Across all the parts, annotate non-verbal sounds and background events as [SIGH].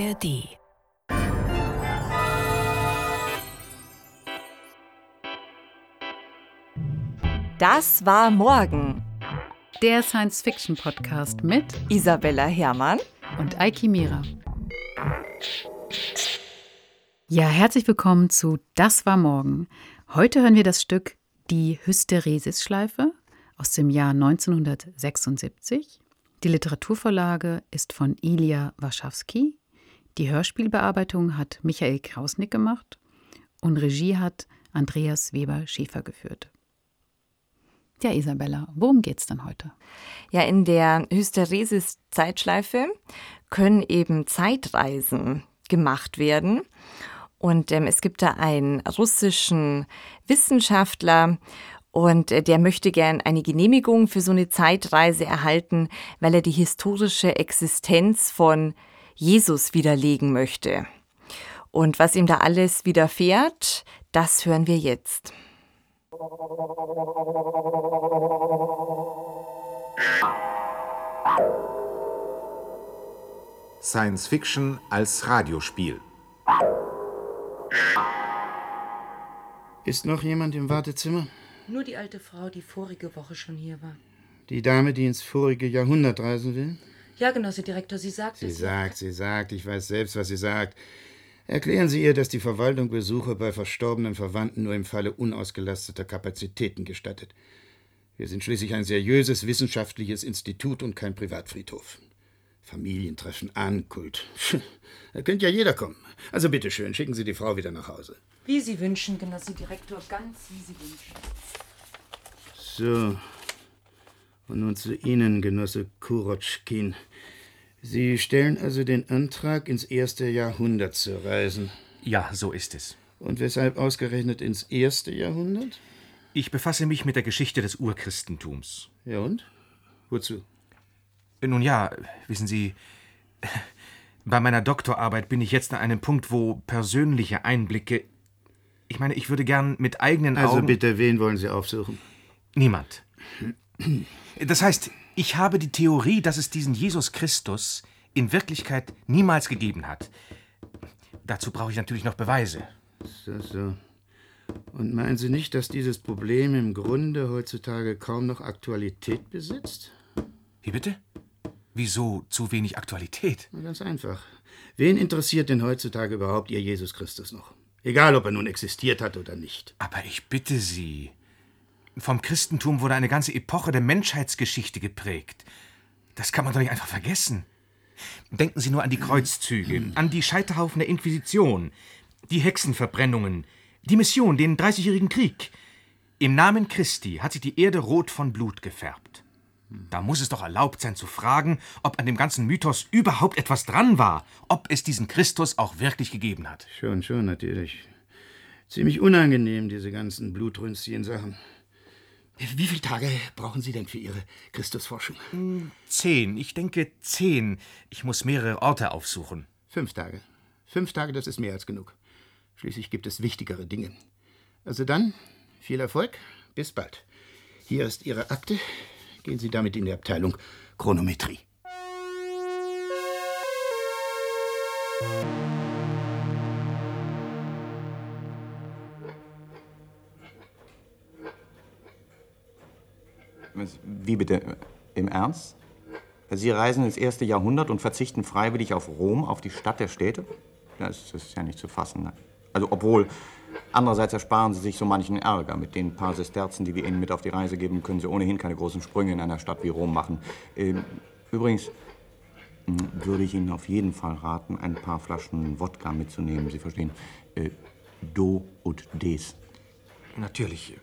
ARD. Das war morgen. Der Science-Fiction-Podcast mit Isabella Herrmann und Eiki Mira. Ja, herzlich willkommen zu Das war morgen. Heute hören wir das Stück Die Hysteresis-Schleife aus dem Jahr 1976. Die Literaturvorlage ist von Ilja Warschawski. Die Hörspielbearbeitung hat Michael Krausnick gemacht und Regie hat Andreas Weber-Schäfer geführt. Ja, Isabella, worum geht's denn heute? Ja, in der Hysteresis-Zeitschleife können eben Zeitreisen gemacht werden. Und ähm, es gibt da einen russischen Wissenschaftler und äh, der möchte gern eine Genehmigung für so eine Zeitreise erhalten, weil er die historische Existenz von Jesus widerlegen möchte. Und was ihm da alles widerfährt, das hören wir jetzt. Science Fiction als Radiospiel. Ist noch jemand im Wartezimmer? Nur die alte Frau, die vorige Woche schon hier war. Die Dame, die ins vorige Jahrhundert reisen will? Ja, Genosse Direktor, sie sagt Sie es. sagt, sie sagt, ich weiß selbst, was sie sagt. Erklären Sie ihr, dass die Verwaltung Besuche bei verstorbenen Verwandten nur im Falle unausgelasteter Kapazitäten gestattet. Wir sind schließlich ein seriöses wissenschaftliches Institut und kein Privatfriedhof. Familientreffen, Ankult. [LAUGHS] Da könnte ja jeder kommen. Also bitteschön, schicken Sie die Frau wieder nach Hause. Wie Sie wünschen, Genosse Direktor, ganz wie Sie wünschen. So. Und nun zu Ihnen, Genosse Kurotschkin. Sie stellen also den Antrag, ins erste Jahrhundert zu reisen. Ja, so ist es. Und weshalb ausgerechnet ins erste Jahrhundert? Ich befasse mich mit der Geschichte des Urchristentums. Ja und? Wozu? Nun ja, wissen Sie, [LAUGHS] bei meiner Doktorarbeit bin ich jetzt an einem Punkt, wo persönliche Einblicke. Ich meine, ich würde gern mit eigenen Also Augen. bitte, wen wollen Sie aufsuchen? Niemand. Das heißt, ich habe die Theorie, dass es diesen Jesus Christus in Wirklichkeit niemals gegeben hat. Dazu brauche ich natürlich noch Beweise. So, so. Und meinen Sie nicht, dass dieses Problem im Grunde heutzutage kaum noch Aktualität besitzt? Wie bitte? Wieso zu wenig Aktualität? Na, ganz einfach. Wen interessiert denn heutzutage überhaupt Ihr Jesus Christus noch? Egal, ob er nun existiert hat oder nicht. Aber ich bitte Sie. Vom Christentum wurde eine ganze Epoche der Menschheitsgeschichte geprägt. Das kann man doch nicht einfach vergessen. Denken Sie nur an die Kreuzzüge, an die Scheiterhaufen der Inquisition, die Hexenverbrennungen, die Mission, den Dreißigjährigen Krieg. Im Namen Christi hat sich die Erde rot von Blut gefärbt. Da muss es doch erlaubt sein zu fragen, ob an dem ganzen Mythos überhaupt etwas dran war, ob es diesen Christus auch wirklich gegeben hat. Schon, schon, natürlich. Ziemlich unangenehm, diese ganzen Blutrünsschen-Sachen. Wie viele Tage brauchen Sie denn für Ihre Christusforschung? Zehn, ich denke zehn. Ich muss mehrere Orte aufsuchen. Fünf Tage. Fünf Tage, das ist mehr als genug. Schließlich gibt es wichtigere Dinge. Also dann, viel Erfolg, bis bald. Hier ist Ihre Akte. Gehen Sie damit in die Abteilung Chronometrie. Was- Wie bitte? Im Ernst? Sie reisen ins erste Jahrhundert und verzichten freiwillig auf Rom, auf die Stadt der Städte? Das ist ja nicht zu fassen. ne? Also, obwohl, andererseits ersparen Sie sich so manchen Ärger. Mit den paar Sesterzen, die wir Ihnen mit auf die Reise geben, können Sie ohnehin keine großen Sprünge in einer Stadt wie Rom machen. Ähm, übrigens mh, würde ich Ihnen auf jeden Fall raten, ein paar Flaschen Wodka mitzunehmen. Sie verstehen? Äh, Do und Des. Natürlich.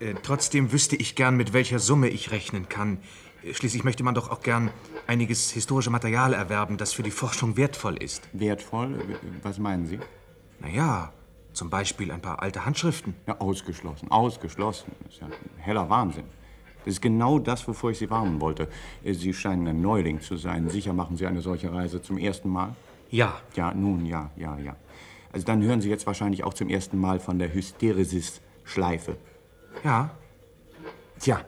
Äh, trotzdem wüsste ich gern, mit welcher Summe ich rechnen kann. Äh, Schließlich möchte man doch auch gern einiges historische Material erwerben, das für die Forschung wertvoll ist. Wertvoll? Was meinen Sie? Naja, zum Beispiel ein paar alte Handschriften. Ja, ausgeschlossen, ausgeschlossen. Das ist ja ein heller Wahnsinn. Das ist genau das, wovor ich Sie warnen wollte. Äh, Sie scheinen ein Neuling zu sein. Sicher machen Sie eine solche Reise zum ersten Mal? Ja, Ja, nun, ja, ja, ja. Also dann hören Sie jetzt wahrscheinlich auch zum ersten Mal von der Hysteresis-Schleife. Ja. Tja,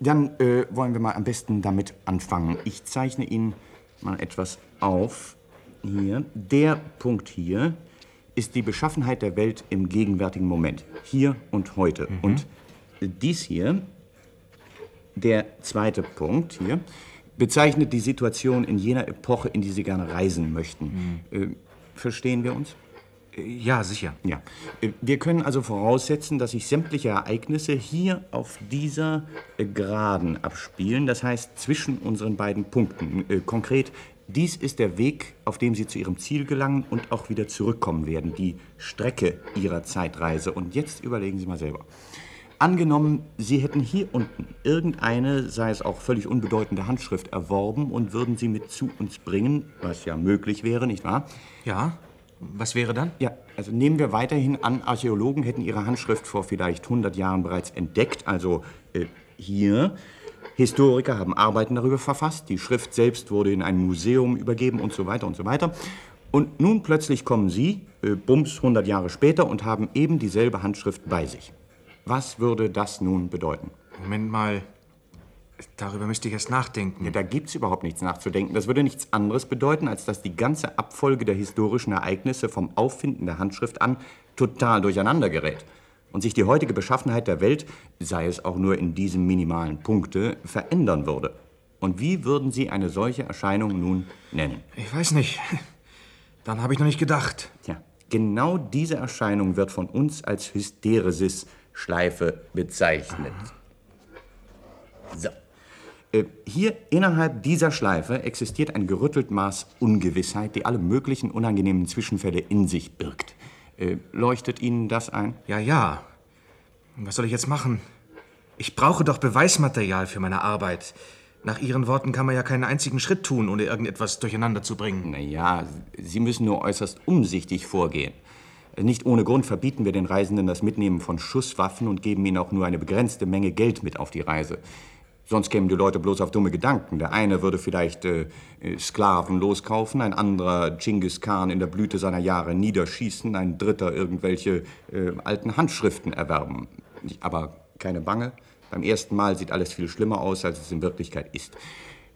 dann äh, wollen wir mal am besten damit anfangen. Ich zeichne Ihnen mal etwas auf. Hier, der Punkt hier ist die Beschaffenheit der Welt im gegenwärtigen Moment, hier und heute. Und dies hier, der zweite Punkt hier, bezeichnet die Situation in jener Epoche, in die Sie gerne reisen möchten. Äh, verstehen wir uns? Ja, sicher. Ja. Äh, Wir können also voraussetzen, dass sich sämtliche Ereignisse hier auf dieser äh, Geraden abspielen, das heißt zwischen unseren beiden Punkten. Äh, Konkret, dies ist der Weg, auf dem Sie zu Ihrem Ziel gelangen und auch wieder zurückkommen werden, die Strecke Ihrer Zeitreise. Und jetzt überlegen Sie mal selber. Angenommen, Sie hätten hier unten irgendeine, sei es auch völlig unbedeutende Handschrift erworben und würden sie mit zu uns bringen, was ja möglich wäre, nicht wahr? Ja? Was wäre dann? Ja, also nehmen wir weiterhin an, Archäologen hätten ihre Handschrift vor vielleicht 100 Jahren bereits entdeckt, also äh, hier. Historiker haben Arbeiten darüber verfasst, die Schrift selbst wurde in ein Museum übergeben und so weiter und so weiter. Und nun plötzlich kommen Sie, äh, bums 100 Jahre später, und haben eben dieselbe Handschrift bei sich. Was würde das nun bedeuten? Moment mal. Darüber müsste ich erst nachdenken. Ja, da gibt's überhaupt nichts nachzudenken. Das würde nichts anderes bedeuten, als dass die ganze Abfolge der historischen Ereignisse vom Auffinden der Handschrift an total durcheinander gerät. Und sich die heutige Beschaffenheit der Welt, sei es auch nur in diesem minimalen Punkte, verändern würde. Und wie würden Sie eine solche Erscheinung nun nennen? Ich weiß nicht. Dann habe ich noch nicht gedacht. Tja, genau diese Erscheinung wird von uns als Hysteresis-Schleife bezeichnet. So. Äh, Hier innerhalb dieser Schleife existiert ein gerüttelt Maß Ungewissheit, die alle möglichen unangenehmen Zwischenfälle in sich birgt. Äh, Leuchtet Ihnen das ein? Ja, ja. Was soll ich jetzt machen? Ich brauche doch Beweismaterial für meine Arbeit. Nach Ihren Worten kann man ja keinen einzigen Schritt tun, ohne irgendetwas durcheinander zu bringen. Naja, Sie müssen nur äußerst umsichtig vorgehen. Nicht ohne Grund verbieten wir den Reisenden das Mitnehmen von Schusswaffen und geben ihnen auch nur eine begrenzte Menge Geld mit auf die Reise. Sonst kämen die Leute bloß auf dumme Gedanken. Der eine würde vielleicht äh, äh, Sklaven loskaufen, ein anderer Genghis Khan in der Blüte seiner Jahre niederschießen, ein dritter irgendwelche äh, alten Handschriften erwerben. Aber keine Bange, beim ersten Mal sieht alles viel schlimmer aus, als es in Wirklichkeit ist.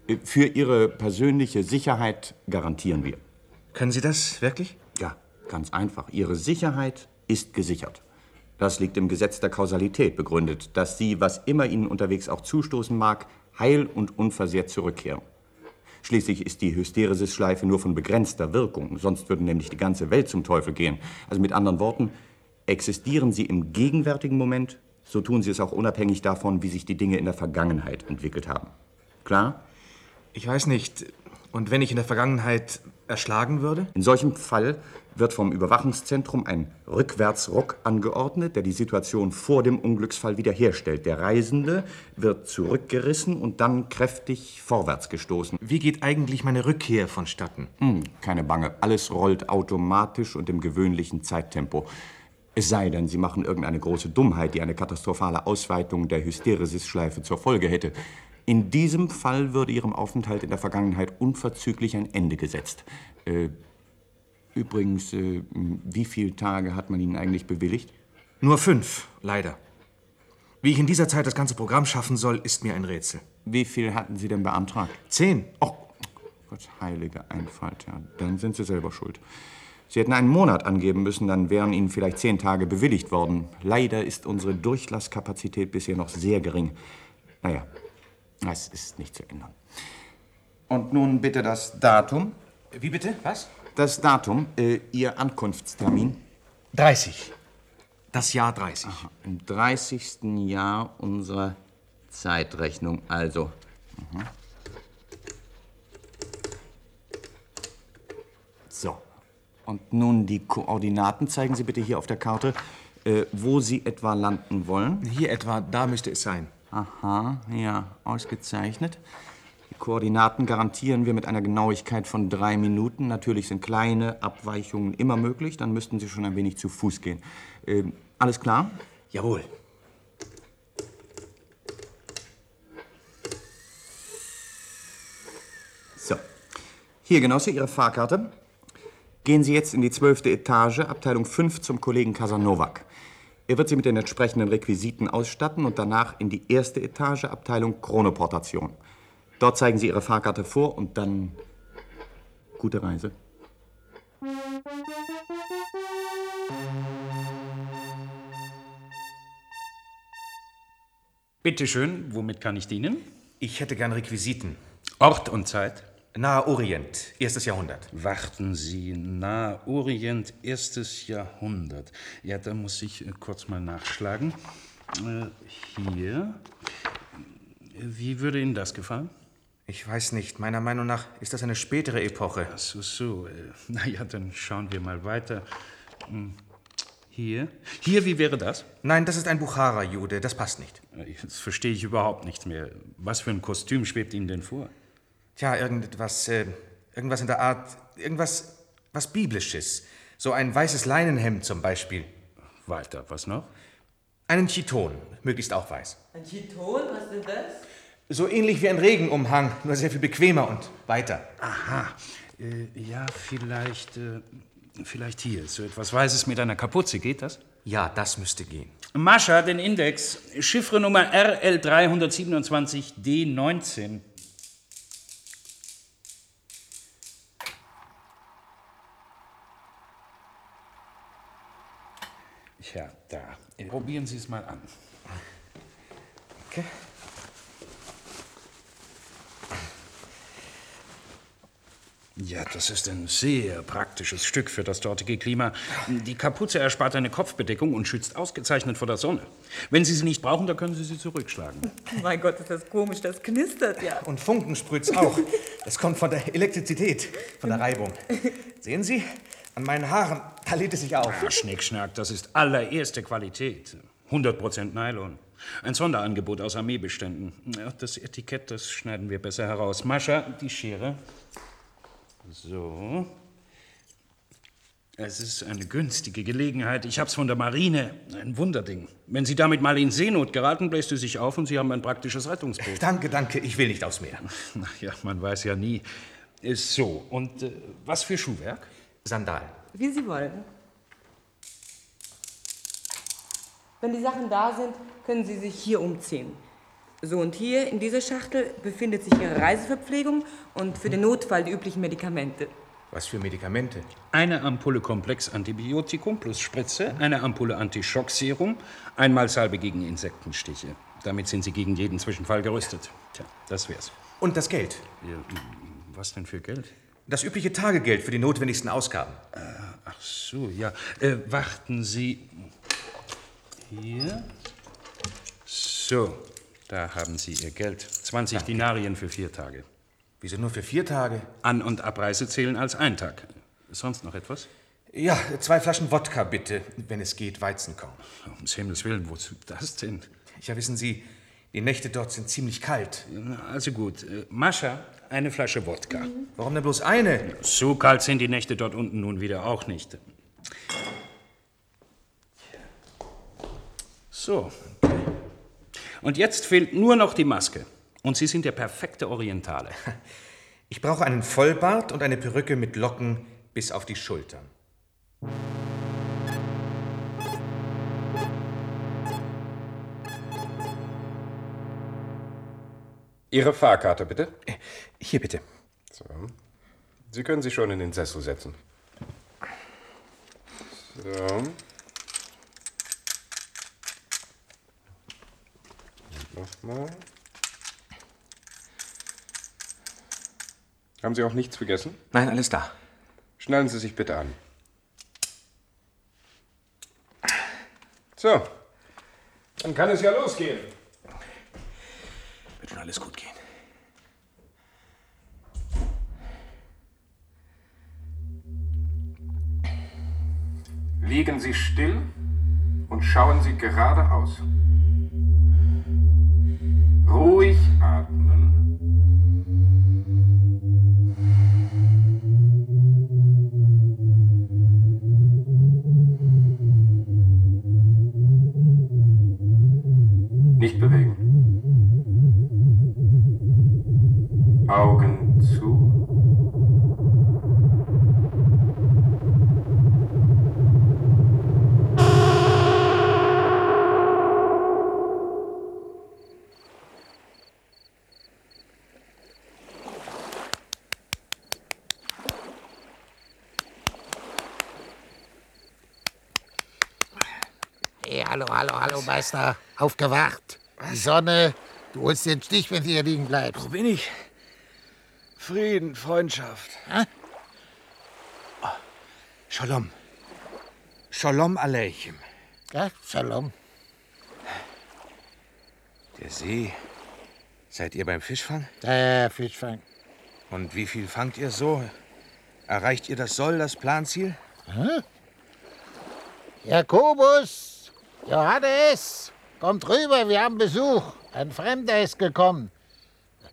Äh, Für Ihre persönliche Sicherheit garantieren wir. Können Sie das wirklich? Ja, ganz einfach. Ihre Sicherheit ist gesichert. Das liegt im Gesetz der Kausalität begründet, dass Sie, was immer Ihnen unterwegs auch zustoßen mag, heil und unversehrt zurückkehren. Schließlich ist die Hysteresis-Schleife nur von begrenzter Wirkung, sonst würde nämlich die ganze Welt zum Teufel gehen. Also mit anderen Worten, existieren Sie im gegenwärtigen Moment, so tun Sie es auch unabhängig davon, wie sich die Dinge in der Vergangenheit entwickelt haben. Klar? Ich weiß nicht. Und wenn ich in der Vergangenheit erschlagen würde? In solchem Fall wird vom Überwachungszentrum ein Rückwärtsruck angeordnet, der die Situation vor dem Unglücksfall wiederherstellt. Der Reisende wird zurückgerissen und dann kräftig vorwärts gestoßen. Wie geht eigentlich meine Rückkehr vonstatten? Hm, keine Bange, alles rollt automatisch und im gewöhnlichen Zeittempo. Es sei denn, Sie machen irgendeine große Dummheit, die eine katastrophale Ausweitung der Hysteresis-Schleife zur Folge hätte. In diesem Fall würde Ihrem Aufenthalt in der Vergangenheit unverzüglich ein Ende gesetzt. Äh, übrigens, äh, wie viele Tage hat man Ihnen eigentlich bewilligt? Nur fünf, leider. Wie ich in dieser Zeit das ganze Programm schaffen soll, ist mir ein Rätsel. Wie viel hatten Sie denn beantragt? Zehn. Oh, Gott, heilige Einfalt, ja. Dann sind Sie selber schuld. Sie hätten einen Monat angeben müssen, dann wären Ihnen vielleicht zehn Tage bewilligt worden. Leider ist unsere Durchlasskapazität bisher noch sehr gering. Naja, das ist nicht zu ändern. Und nun bitte das Datum. Wie bitte? Was? Das Datum, äh, Ihr Ankunftstermin. 30. Das Jahr 30. Im 30. Jahr unserer Zeitrechnung, also. Mhm. So. Und nun die Koordinaten. Zeigen Sie bitte hier auf der Karte, äh, wo Sie etwa landen wollen. Hier etwa, da müsste es sein. Aha, ja, ausgezeichnet. Die Koordinaten garantieren wir mit einer Genauigkeit von drei Minuten. Natürlich sind kleine Abweichungen immer möglich, dann müssten Sie schon ein wenig zu Fuß gehen. Ähm, alles klar? Jawohl. So. Hier, Genosse, Ihre Fahrkarte. Gehen Sie jetzt in die zwölfte Etage, Abteilung 5 zum Kollegen Casanovak. Er wird Sie mit den entsprechenden Requisiten ausstatten und danach in die erste Etage, Abteilung Chronoportation. Dort zeigen Sie Ihre Fahrkarte vor und dann Gute Reise. Bitte schön, womit kann ich dienen? Ich hätte gern Requisiten. Ort und Zeit? Nahe Orient, erstes Jahrhundert. Warten Sie, Nahe Orient, erstes Jahrhundert. Ja, da muss ich äh, kurz mal nachschlagen. Äh, hier. Wie würde Ihnen das gefallen? Ich weiß nicht. Meiner Meinung nach ist das eine spätere Epoche. Ach so, so. Äh, [LAUGHS] naja, dann schauen wir mal weiter. Hm, Hier. Hier, wie wäre das? Nein, das ist ein Buchara-Jude. Das passt nicht. Jetzt verstehe ich überhaupt nichts mehr. Was für ein Kostüm schwebt Ihnen denn vor? Tja, irgendetwas, äh, irgendwas in der Art, irgendwas, was Biblisches. So ein weißes Leinenhemd zum Beispiel. Weiter, was noch? Einen Chiton, möglichst auch weiß. Ein Chiton, was ist das? So ähnlich wie ein Regenumhang, nur sehr viel bequemer und weiter. Aha. Äh, ja, vielleicht, äh, vielleicht hier. So etwas Weißes mit einer Kapuze, geht das? Ja, das müsste gehen. Mascha, den Index. Chiffre Nummer RL327D19. Ja, da. Probieren Sie es mal an. Okay. Ja, das ist ein sehr praktisches Stück für das dortige Klima. Die Kapuze erspart eine Kopfbedeckung und schützt ausgezeichnet vor der Sonne. Wenn Sie sie nicht brauchen, dann können Sie sie zurückschlagen. [LAUGHS] Mein Gott, ist das komisch, das knistert ja. Und Funken sprüht's auch. Das kommt von der Elektrizität, von der Reibung. Sehen Sie? An meinen Haaren, da lädt es sich auf. Ah, Schnickschnack, das ist allererste Qualität. 100% Nylon. Ein Sonderangebot aus Armeebeständen. Das Etikett, das schneiden wir besser heraus. Mascha, die Schere. So. Es ist eine günstige Gelegenheit. Ich hab's von der Marine. Ein Wunderding. Wenn Sie damit mal in Seenot geraten, bläst es sich auf und Sie haben ein praktisches Rettungsboot. Danke, danke, ich will nicht aufs Meer. [LAUGHS] Na ja, man weiß ja nie. Ist so. Und äh, was für Schuhwerk? Sandalen. Wie Sie wollen. Wenn die Sachen da sind, können Sie sich hier umziehen. So, und hier in dieser Schachtel befindet sich Ihre Reiseverpflegung und für den Notfall die üblichen Medikamente. Was für Medikamente? Eine Ampulle Komplex Antibiotikum plus Spritze, eine Ampulle Antischockserum, einmal Salbe gegen Insektenstiche. Damit sind Sie gegen jeden Zwischenfall gerüstet. Tja, das wär's. Und das Geld. Ja, was denn für Geld? Das übliche Tagegeld für die notwendigsten Ausgaben. Ach so, ja. Äh, warten Sie. Hier. So, da haben Sie Ihr Geld. 20 Dinarien für vier Tage. Wieso nur für vier Tage? An- und Abreise zählen als ein Tag. Sonst noch etwas? Ja, zwei Flaschen Wodka bitte, wenn es geht, Weizenkorn. Um Himmels Willen, wozu das denn? Ja, wissen Sie, die Nächte dort sind ziemlich kalt. Also gut. Äh, Mascha, eine Flasche Wodka. Warum denn bloß eine? So kalt sind die Nächte dort unten nun wieder auch nicht. So. Und jetzt fehlt nur noch die Maske. Und Sie sind der perfekte Orientale. Ich brauche einen Vollbart und eine Perücke mit Locken bis auf die Schultern. Ihre Fahrkarte, bitte. Hier bitte. So. Sie können sich schon in den Sessel setzen. So. Nochmal. Haben Sie auch nichts vergessen? Nein, alles da. Schnallen Sie sich bitte an. So. Dann kann es ja losgehen. Alles gut gehen. Liegen Sie still und schauen Sie geradeaus. Ruhig hallo, hallo, Meister. Aufgewacht. Die Sonne. Du holst den Stich, wenn du hier liegen bleibst. Wo bin ich? Frieden, Freundschaft. Hä? Oh, Shalom. Shalom Aleichem. Ja, Shalom. Der See. Seid ihr beim Fischfang? Ja, ja, Fischfang. Und wie viel fangt ihr so? Erreicht ihr das Soll, das Planziel? Hä? Jakobus, Johannes, kommt rüber, wir haben Besuch. Ein Fremder ist gekommen. Das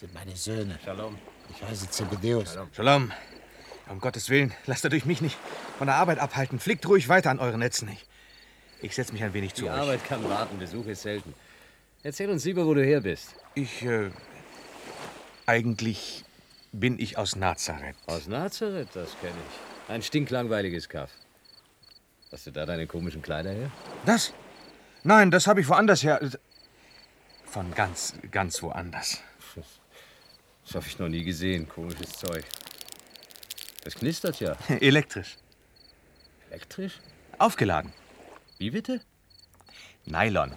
sind meine Söhne. Shalom. Ich heiße Zebedeus. Shalom. Um Gottes Willen, lasst euch mich nicht von der Arbeit abhalten. Flickt ruhig weiter an euren Netzen. Ich, ich setze mich ein wenig zu Die euch. Arbeit kann warten, Besuch ist selten. Erzähl uns lieber, wo du her bist. Ich, äh, eigentlich bin ich aus Nazareth. Aus Nazareth, das kenne ich. Ein stinklangweiliges Kaff. Hast du da deine komischen Kleider her? Das? Nein, das habe ich woanders her. Von ganz, ganz woanders. [LAUGHS] Das habe ich noch nie gesehen. Komisches Zeug. Das knistert ja. [LAUGHS] Elektrisch. Elektrisch? Aufgeladen. Wie bitte? Nylon.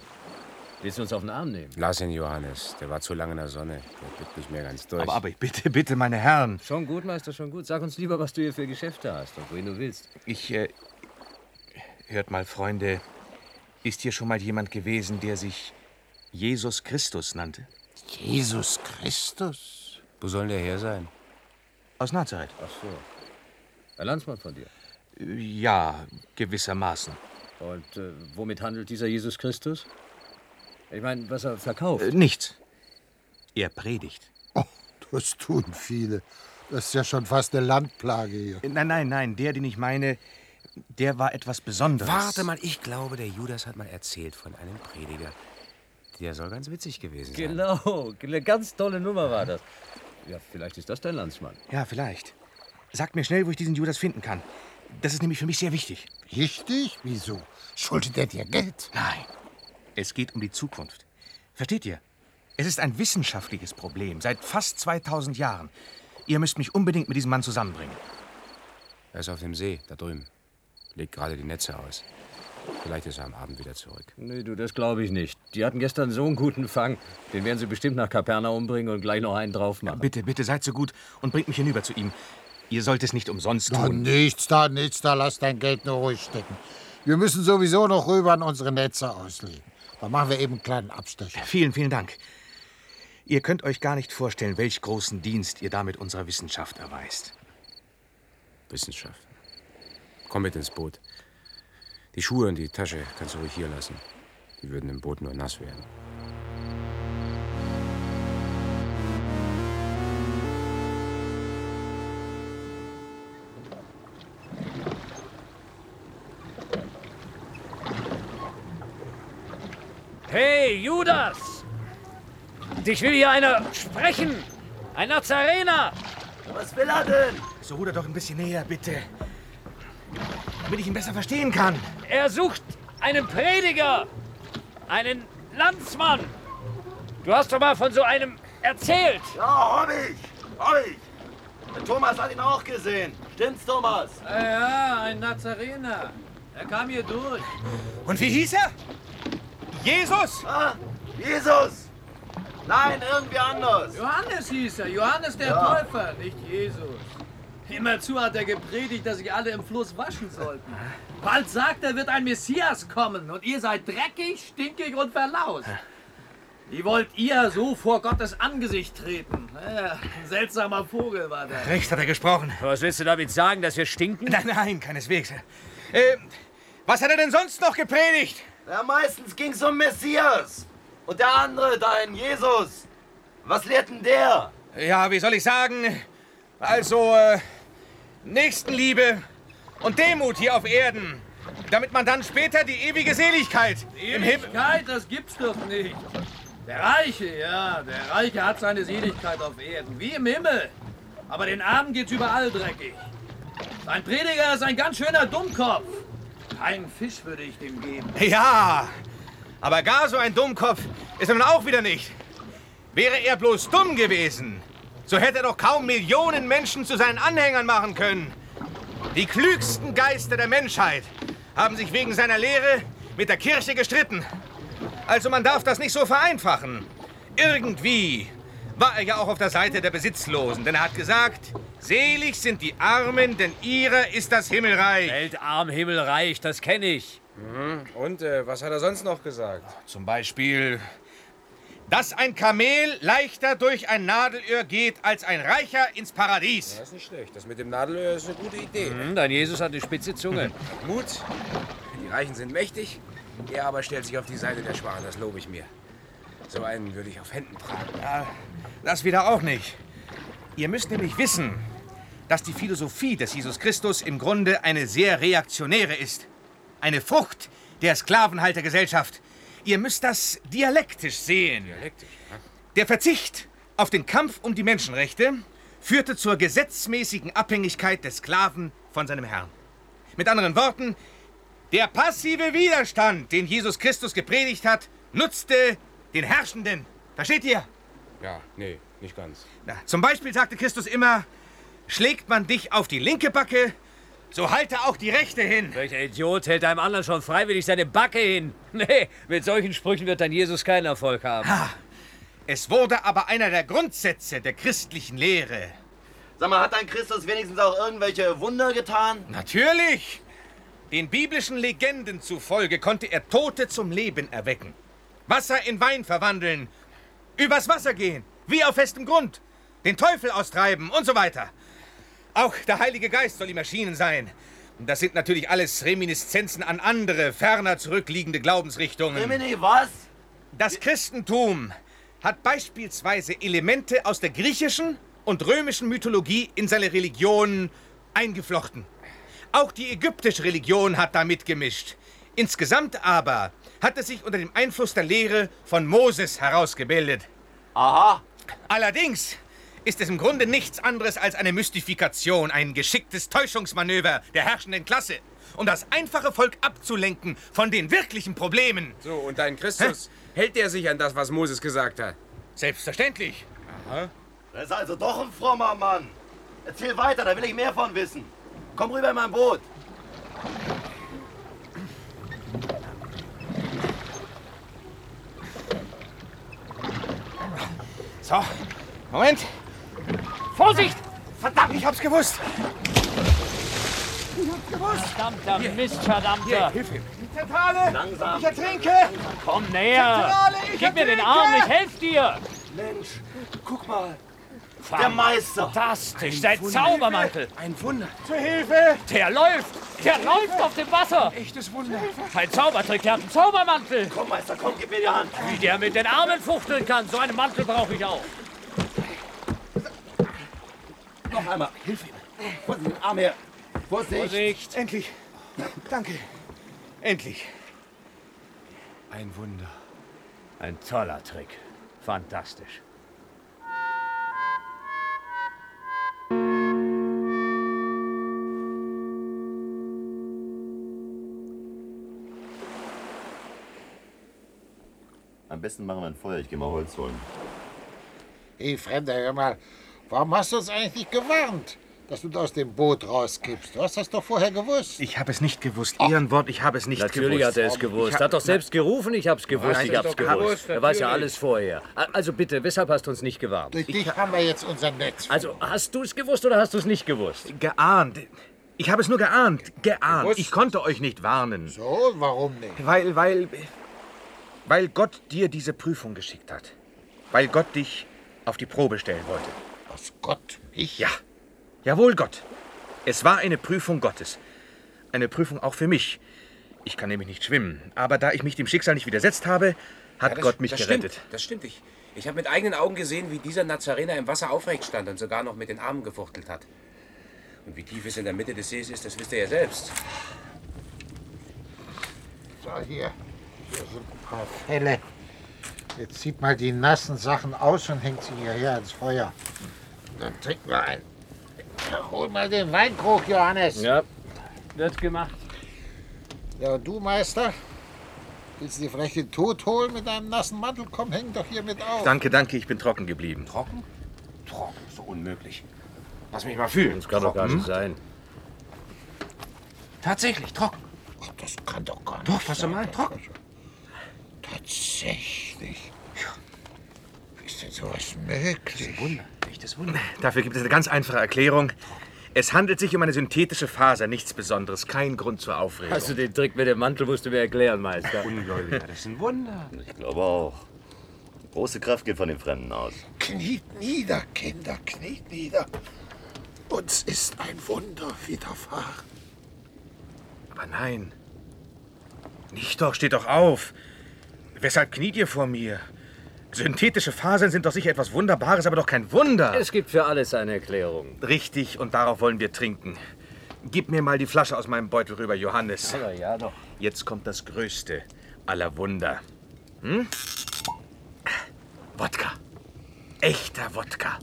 Willst du uns auf den Arm nehmen? Lass ihn, Johannes. Der war zu lange in der Sonne. Der blickt nicht mehr ganz durch. Aber, aber bitte, bitte, meine Herren. Schon gut, Meister, schon gut. Sag uns lieber, was du hier für Geschäfte hast und wohin du willst. Ich, äh, hört mal, Freunde. Ist hier schon mal jemand gewesen, der sich Jesus Christus nannte? Jesus Christus? Wo soll der her sein? Aus Nazareth. Ach so. Ein Landsmann von dir. Ja, gewissermaßen. Und äh, womit handelt dieser Jesus Christus? Ich meine, was er verkauft. Äh, nichts. Er predigt. Oh, das tun viele. Das ist ja schon fast eine Landplage hier. Nein, nein, nein. Der, den ich meine, der war etwas Besonderes. Warte mal, ich glaube, der Judas hat mal erzählt von einem Prediger. Der soll ganz witzig gewesen sein. Genau, eine ganz tolle Nummer war das. Ja, vielleicht ist das dein Landsmann. Ja, vielleicht. Sagt mir schnell, wo ich diesen Judas finden kann. Das ist nämlich für mich sehr wichtig. Wichtig? Wieso? Schuldet er dir Geld? Nein. Es geht um die Zukunft. Versteht ihr? Es ist ein wissenschaftliches Problem seit fast 2000 Jahren. Ihr müsst mich unbedingt mit diesem Mann zusammenbringen. Er ist auf dem See, da drüben. Legt gerade die Netze aus. Vielleicht ist er am Abend wieder zurück. Nee, du, das glaube ich nicht. Die hatten gestern so einen guten Fang. Den werden sie bestimmt nach Kapernaum bringen und gleich noch einen drauf machen. Bitte, bitte, seid so gut und bringt mich hinüber zu ihm. Ihr sollt es nicht umsonst Da tun. nichts, da nichts, da lass dein Geld nur ruhig stecken. Wir müssen sowieso noch rüber an unsere Netze auslegen. Da machen wir eben einen kleinen Abstecher. Vielen, vielen Dank. Ihr könnt euch gar nicht vorstellen, welch großen Dienst ihr damit unserer Wissenschaft erweist. Wissenschaft. Komm mit ins Boot. Die Schuhe und die Tasche kannst du ruhig hier lassen. Die würden im Boot nur nass werden. Hey, Judas! Dich will hier einer sprechen! Ein Nazarener! Was will er denn? So ruder doch ein bisschen näher, bitte. Damit ich ihn besser verstehen kann. Er sucht einen Prediger! Einen Landsmann! Du hast doch mal von so einem erzählt! Ja, hab ich! Hab ich! Der Thomas hat ihn auch gesehen. Stimmt's, Thomas? Ja, ja, ein Nazarener. Er kam hier durch. Und wie hieß er? Jesus? Ah, Jesus! Nein, irgendwie anders. Johannes hieß er. Johannes der Ja. Täufer, nicht Jesus. Immerzu hat er gepredigt, dass sich alle im Fluss waschen sollten. Bald sagt er, wird ein Messias kommen und ihr seid dreckig, stinkig und verlaust. Wie wollt ihr so vor Gottes Angesicht treten? Ja, ein seltsamer Vogel war der. Recht hat er gesprochen. Was willst du damit sagen, dass wir stinken? Nein, nein, keineswegs. Äh, was hat er denn sonst noch gepredigt? Ja, meistens ging's um Messias. Und der andere, dein Jesus. Was lehrt denn der? Ja, wie soll ich sagen? Also, äh, Nächstenliebe und Demut hier auf Erden. Damit man dann später die ewige Seligkeit im Himmel. Ewigkeit, das gibt's doch nicht. Der Reiche, ja, der Reiche hat seine Seligkeit auf Erden, wie im Himmel. Aber den Armen geht's überall dreckig. Sein Prediger ist ein ganz schöner Dummkopf. Keinen Fisch würde ich dem geben. Ja, aber gar so ein Dummkopf ist er nun auch wieder nicht. Wäre er bloß dumm gewesen, so hätte er doch kaum Millionen Menschen zu seinen Anhängern machen können. Die klügsten Geister der Menschheit haben sich wegen seiner Lehre mit der Kirche gestritten. Also man darf das nicht so vereinfachen. Irgendwie war er ja auch auf der Seite der Besitzlosen, denn er hat gesagt, selig sind die Armen, denn ihrer ist das Himmelreich. Weltarm, Himmelreich, das kenne ich. Mhm. Und äh, was hat er sonst noch gesagt? Zum Beispiel, dass ein Kamel leichter durch ein Nadelöhr geht als ein Reicher ins Paradies. Das ist nicht schlecht. Das mit dem Nadelöhr ist eine gute Idee. Hm, dein Jesus hat eine spitze Zunge. [LAUGHS] Mut. Die Reichen sind mächtig. Er aber stellt sich auf die Seite der Schwachen. Das lobe ich mir. So einen würde ich auf Händen tragen. Ja, das wieder auch nicht. Ihr müsst nämlich wissen, dass die Philosophie des Jesus Christus im Grunde eine sehr reaktionäre ist. Eine Frucht der Sklavenhaltergesellschaft. Ihr müsst das dialektisch sehen. Dialektisch, ja. Der Verzicht auf den Kampf um die Menschenrechte führte zur gesetzmäßigen Abhängigkeit des Sklaven von seinem Herrn. Mit anderen Worten, der passive Widerstand, den Jesus Christus gepredigt hat, nutzte den Herrschenden. Versteht ihr? Ja, nee, nicht ganz. Na, zum Beispiel sagte Christus immer, schlägt man dich auf die linke Backe, so halte auch die rechte hin. Welcher Idiot hält einem anderen schon freiwillig seine Backe hin? [LAUGHS] Nee, mit solchen Sprüchen wird dein Jesus keinen Erfolg haben. Ha, es wurde aber einer der Grundsätze der christlichen Lehre. Sag mal, hat dein Christus wenigstens auch irgendwelche Wunder getan? Natürlich! Den biblischen Legenden zufolge konnte er Tote zum Leben erwecken. Wasser in Wein verwandeln, übers Wasser gehen, wie auf festem Grund, den Teufel austreiben und so weiter. Auch der Heilige Geist soll ihm erschienen sein. Und das sind natürlich alles Reminiszenzen an andere, ferner zurückliegende Glaubensrichtungen. Remini, was? Das Christentum hat beispielsweise Elemente aus der griechischen und römischen Mythologie in seine Religion eingeflochten. Auch die ägyptische Religion hat da mitgemischt. Insgesamt aber hat es sich unter dem Einfluss der Lehre von Moses herausgebildet. Aha. Allerdings ist es im Grunde nichts anderes als eine Mystifikation, ein geschicktes Täuschungsmanöver der herrschenden Klasse, um das einfache Volk abzulenken von den wirklichen Problemen. So, und dein Christus, hält er sich an das, was Moses gesagt hat? Selbstverständlich. Aha. Das ist also doch ein frommer Mann. Erzähl weiter, da will ich mehr von wissen. Komm rüber in mein Boot. So, Moment. Vorsicht! Verdammt, ich hab's gewusst. Ich hab's gewusst. Verdammter Hier. Mist, verdammter. Hier, hilf ihm. Zentrale. Langsam. Ich ertrinke. Komm näher. Zentrale, ich Gib mir den ertrinke. Arm, ich helf dir. Mensch, guck mal. Der Meister. Fantastisch, sein Zaubermantel. Ein Wunder. Zur Hilfe. Der läuft. Der läuft auf dem Wasser. Echtes Wunder. Ein Zaubertrick, der hat einen Zaubermantel. Komm, Meister, komm, gib mir die Hand. Wie der mit den Armen fuchteln kann. So einen Mantel brauche ich auch. Noch einmal, hilf ihm. Vorsicht, den Arm her. Vorsicht. Vorsicht. Endlich. Danke. Endlich. Ein Wunder. Ein toller Trick. Fantastisch. Am besten machen wir ein Feuer. Ich gehe mal Holz holen. Hey, Fremder, hör mal. Warum hast du uns eigentlich nicht gewarnt, dass du da aus dem Boot rauskippst? Du hast das doch vorher gewusst. Ich habe es nicht gewusst. Ehrenwort, ich habe es nicht Natürlich gewusst. hat er es gewusst. Er hat doch selbst gerufen, ich hab's gewusst, Nein, ich hab's doch gewusst, gewusst. Er weiß ja natürlich. alles vorher. Also bitte, weshalb hast du uns nicht gewarnt? Durch dich haben wir jetzt unser Netz. Also, hast du es gewusst oder hast du es nicht gewusst? Geahnt. Ich habe es nur geahnt. Geahnt. Gewusst? Ich konnte euch nicht warnen. So, warum nicht? Weil, weil, weil Gott dir diese Prüfung geschickt hat. Weil Gott dich auf die Probe stellen wollte. Was Gott? Ich? Ja. Jawohl, Gott. Es war eine Prüfung Gottes. Eine Prüfung auch für mich. Ich kann nämlich nicht schwimmen. Aber da ich mich dem Schicksal nicht widersetzt habe, hat Ja, das- Gott mich das gerettet. Stimmt, das stimmt. Ich, ich habe mit eigenen Augen gesehen, wie dieser Nazarener im Wasser aufrecht stand und sogar noch mit den Armen gefuchtelt hat. Und wie tief es in der Mitte des Sees ist, das wisst ihr ja selbst. So, hier. Hier sind ein paar Fälle. Jetzt zieht mal die nassen Sachen aus und hängt sie hierher ans Feuer. Dann trinken wir ein. Ja, hol mal den Weinkrug, Johannes. Ja, wird gemacht. Ja, und du, Meister? Willst du dir vielleicht den Tod holen mit deinem nassen Mantel? Komm, häng doch hier mit auf. Danke, danke, ich bin trocken geblieben. Trocken? Trocken, so unmöglich. Lass mich mal fühlen. Das kann doch gar Trocken? nicht sein. Tatsächlich, trocken. Das kann doch gar nicht Doch, fass doch sein. mal, trocken. Tatsächlich. Sowas möglich? Wunder, echtes Wunder. Dafür gibt es eine ganz einfache Erklärung. Es handelt sich um eine synthetische Faser, nichts Besonderes, kein Grund zur Aufregung. Also den Trick mit dem Mantel musst du mir erklären, Meister. Ungläubiger, das ist ein Wunder. Ich glaube auch. Große Kraft geht von den Fremden aus. Kniet nieder, Kinder, kniet nieder. Uns ist ein Wunder widerfahren. Aber nein. Nicht doch, steht doch auf. Weshalb kniet ihr vor mir? Synthetische Fasern sind doch sicher etwas Wunderbares, aber doch kein Wunder. Es gibt für alles eine Erklärung. Richtig, und darauf wollen wir trinken. Gib mir mal die Flasche aus meinem Beutel rüber, Johannes. Aber ja doch. Jetzt kommt das Größte aller Wunder. Hm? Wodka. Echter Wodka.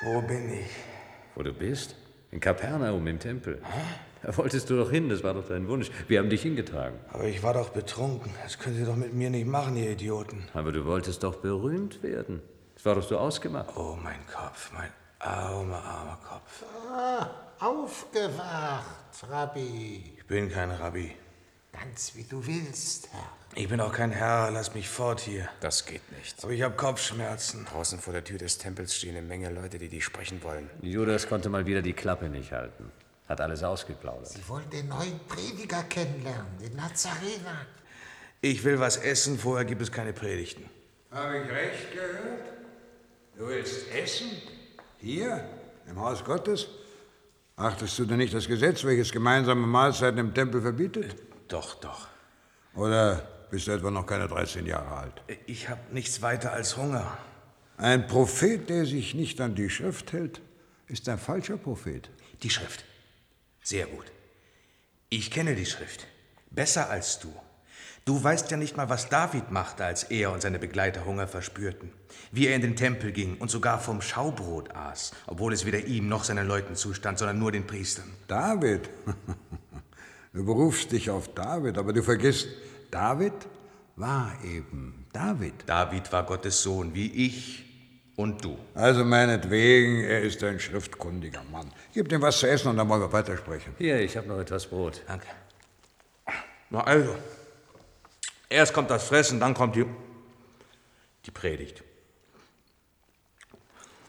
Wo bin ich? Wo du bist? In Kapernaum im Tempel. Da wolltest du doch hin, das war doch dein Wunsch. Wir haben dich hingetragen. Aber ich war doch betrunken. Das könnt ihr doch mit mir nicht machen, ihr Idioten. Aber du wolltest doch berühmt werden. Das war doch so ausgemacht. Oh, mein Kopf, mein armer, armer Kopf. Ah, aufgewacht, Rabbi. Ich bin kein Rabbi. Ganz wie du willst, Herr. Ich bin auch kein Herr. Lass mich fort hier. Das geht nicht. Aber ich habe Kopfschmerzen. Draußen vor der Tür des Tempels stehen eine Menge Leute, die dich sprechen wollen. Judas konnte mal wieder die Klappe nicht halten. Hat alles ausgeplaudert. Sie wollen den neuen Prediger kennenlernen, den Nazarener. Ich will was essen. Vorher gibt es keine Predigten. Habe ich recht gehört? Du willst essen? Hier, im Haus Gottes? Achtest du denn nicht das Gesetz, welches gemeinsame Mahlzeiten im Tempel verbietet? Doch, doch. Oder bist du etwa noch keine 13 Jahre alt? Ich habe nichts weiter als Hunger. Ein Prophet, der sich nicht an die Schrift hält, ist ein falscher Prophet. Die Schrift. Sehr gut. Ich kenne die Schrift. Besser als du. Du weißt ja nicht mal, was David machte, als er und seine Begleiter Hunger verspürten. Wie er in den Tempel ging und sogar vom Schaubrot aß, obwohl es weder ihm noch seinen Leuten zustand, sondern nur den Priestern. David? [LAUGHS] Du berufst dich auf David, aber du vergisst, David war eben David. David war Gottes Sohn, wie ich und du. Also meinetwegen, er ist ein schriftkundiger Mann. Gib ihm was zu essen und dann wollen wir weitersprechen. Hier, ich habe noch etwas Brot. Danke. Na also, erst kommt das Fressen, dann kommt die, die Predigt.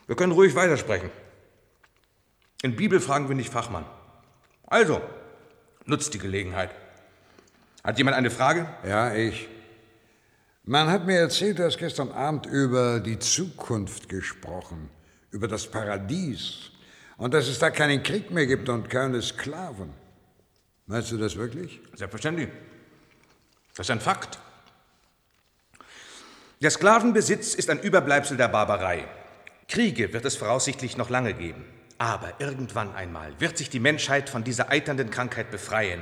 Wir können ruhig weitersprechen. In Bibelfragen bin ich Fachmann. Also, nutzt die Gelegenheit. Hat jemand eine Frage? Ja, ich. Man hat mir erzählt, du hast gestern Abend über die Zukunft gesprochen, über das Paradies und dass es da keinen Krieg mehr gibt und keine Sklaven. Meinst du das wirklich? Selbstverständlich. Das ist ein Fakt. Der Sklavenbesitz ist ein Überbleibsel der Barbarei. Kriege wird es voraussichtlich noch lange geben. Aber irgendwann einmal wird sich die Menschheit von dieser eiternden Krankheit befreien.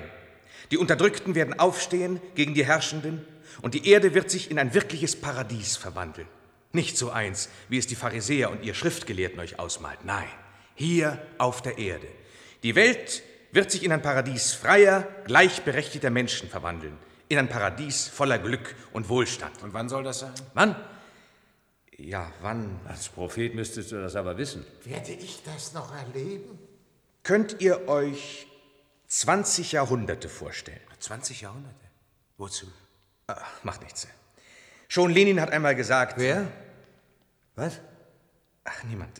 Die Unterdrückten werden aufstehen gegen die Herrschenden und die Erde wird sich in ein wirkliches Paradies verwandeln. Nicht so eins, wie es die Pharisäer und ihr Schriftgelehrten euch ausmalt. Nein, hier auf der Erde. Die Welt wird sich in ein Paradies freier, gleichberechtigter Menschen verwandeln. In ein Paradies voller Glück und Wohlstand. Und wann soll das sein? Wann? Ja, wann? Als Prophet müsstest du das aber wissen. Werde ich das noch erleben? Könnt ihr euch 20 Jahrhunderte vorstellen? 20 Jahrhunderte? Wozu? Ach, macht nichts. Schon Lenin hat einmal gesagt. Wer? Was? Ach, niemand.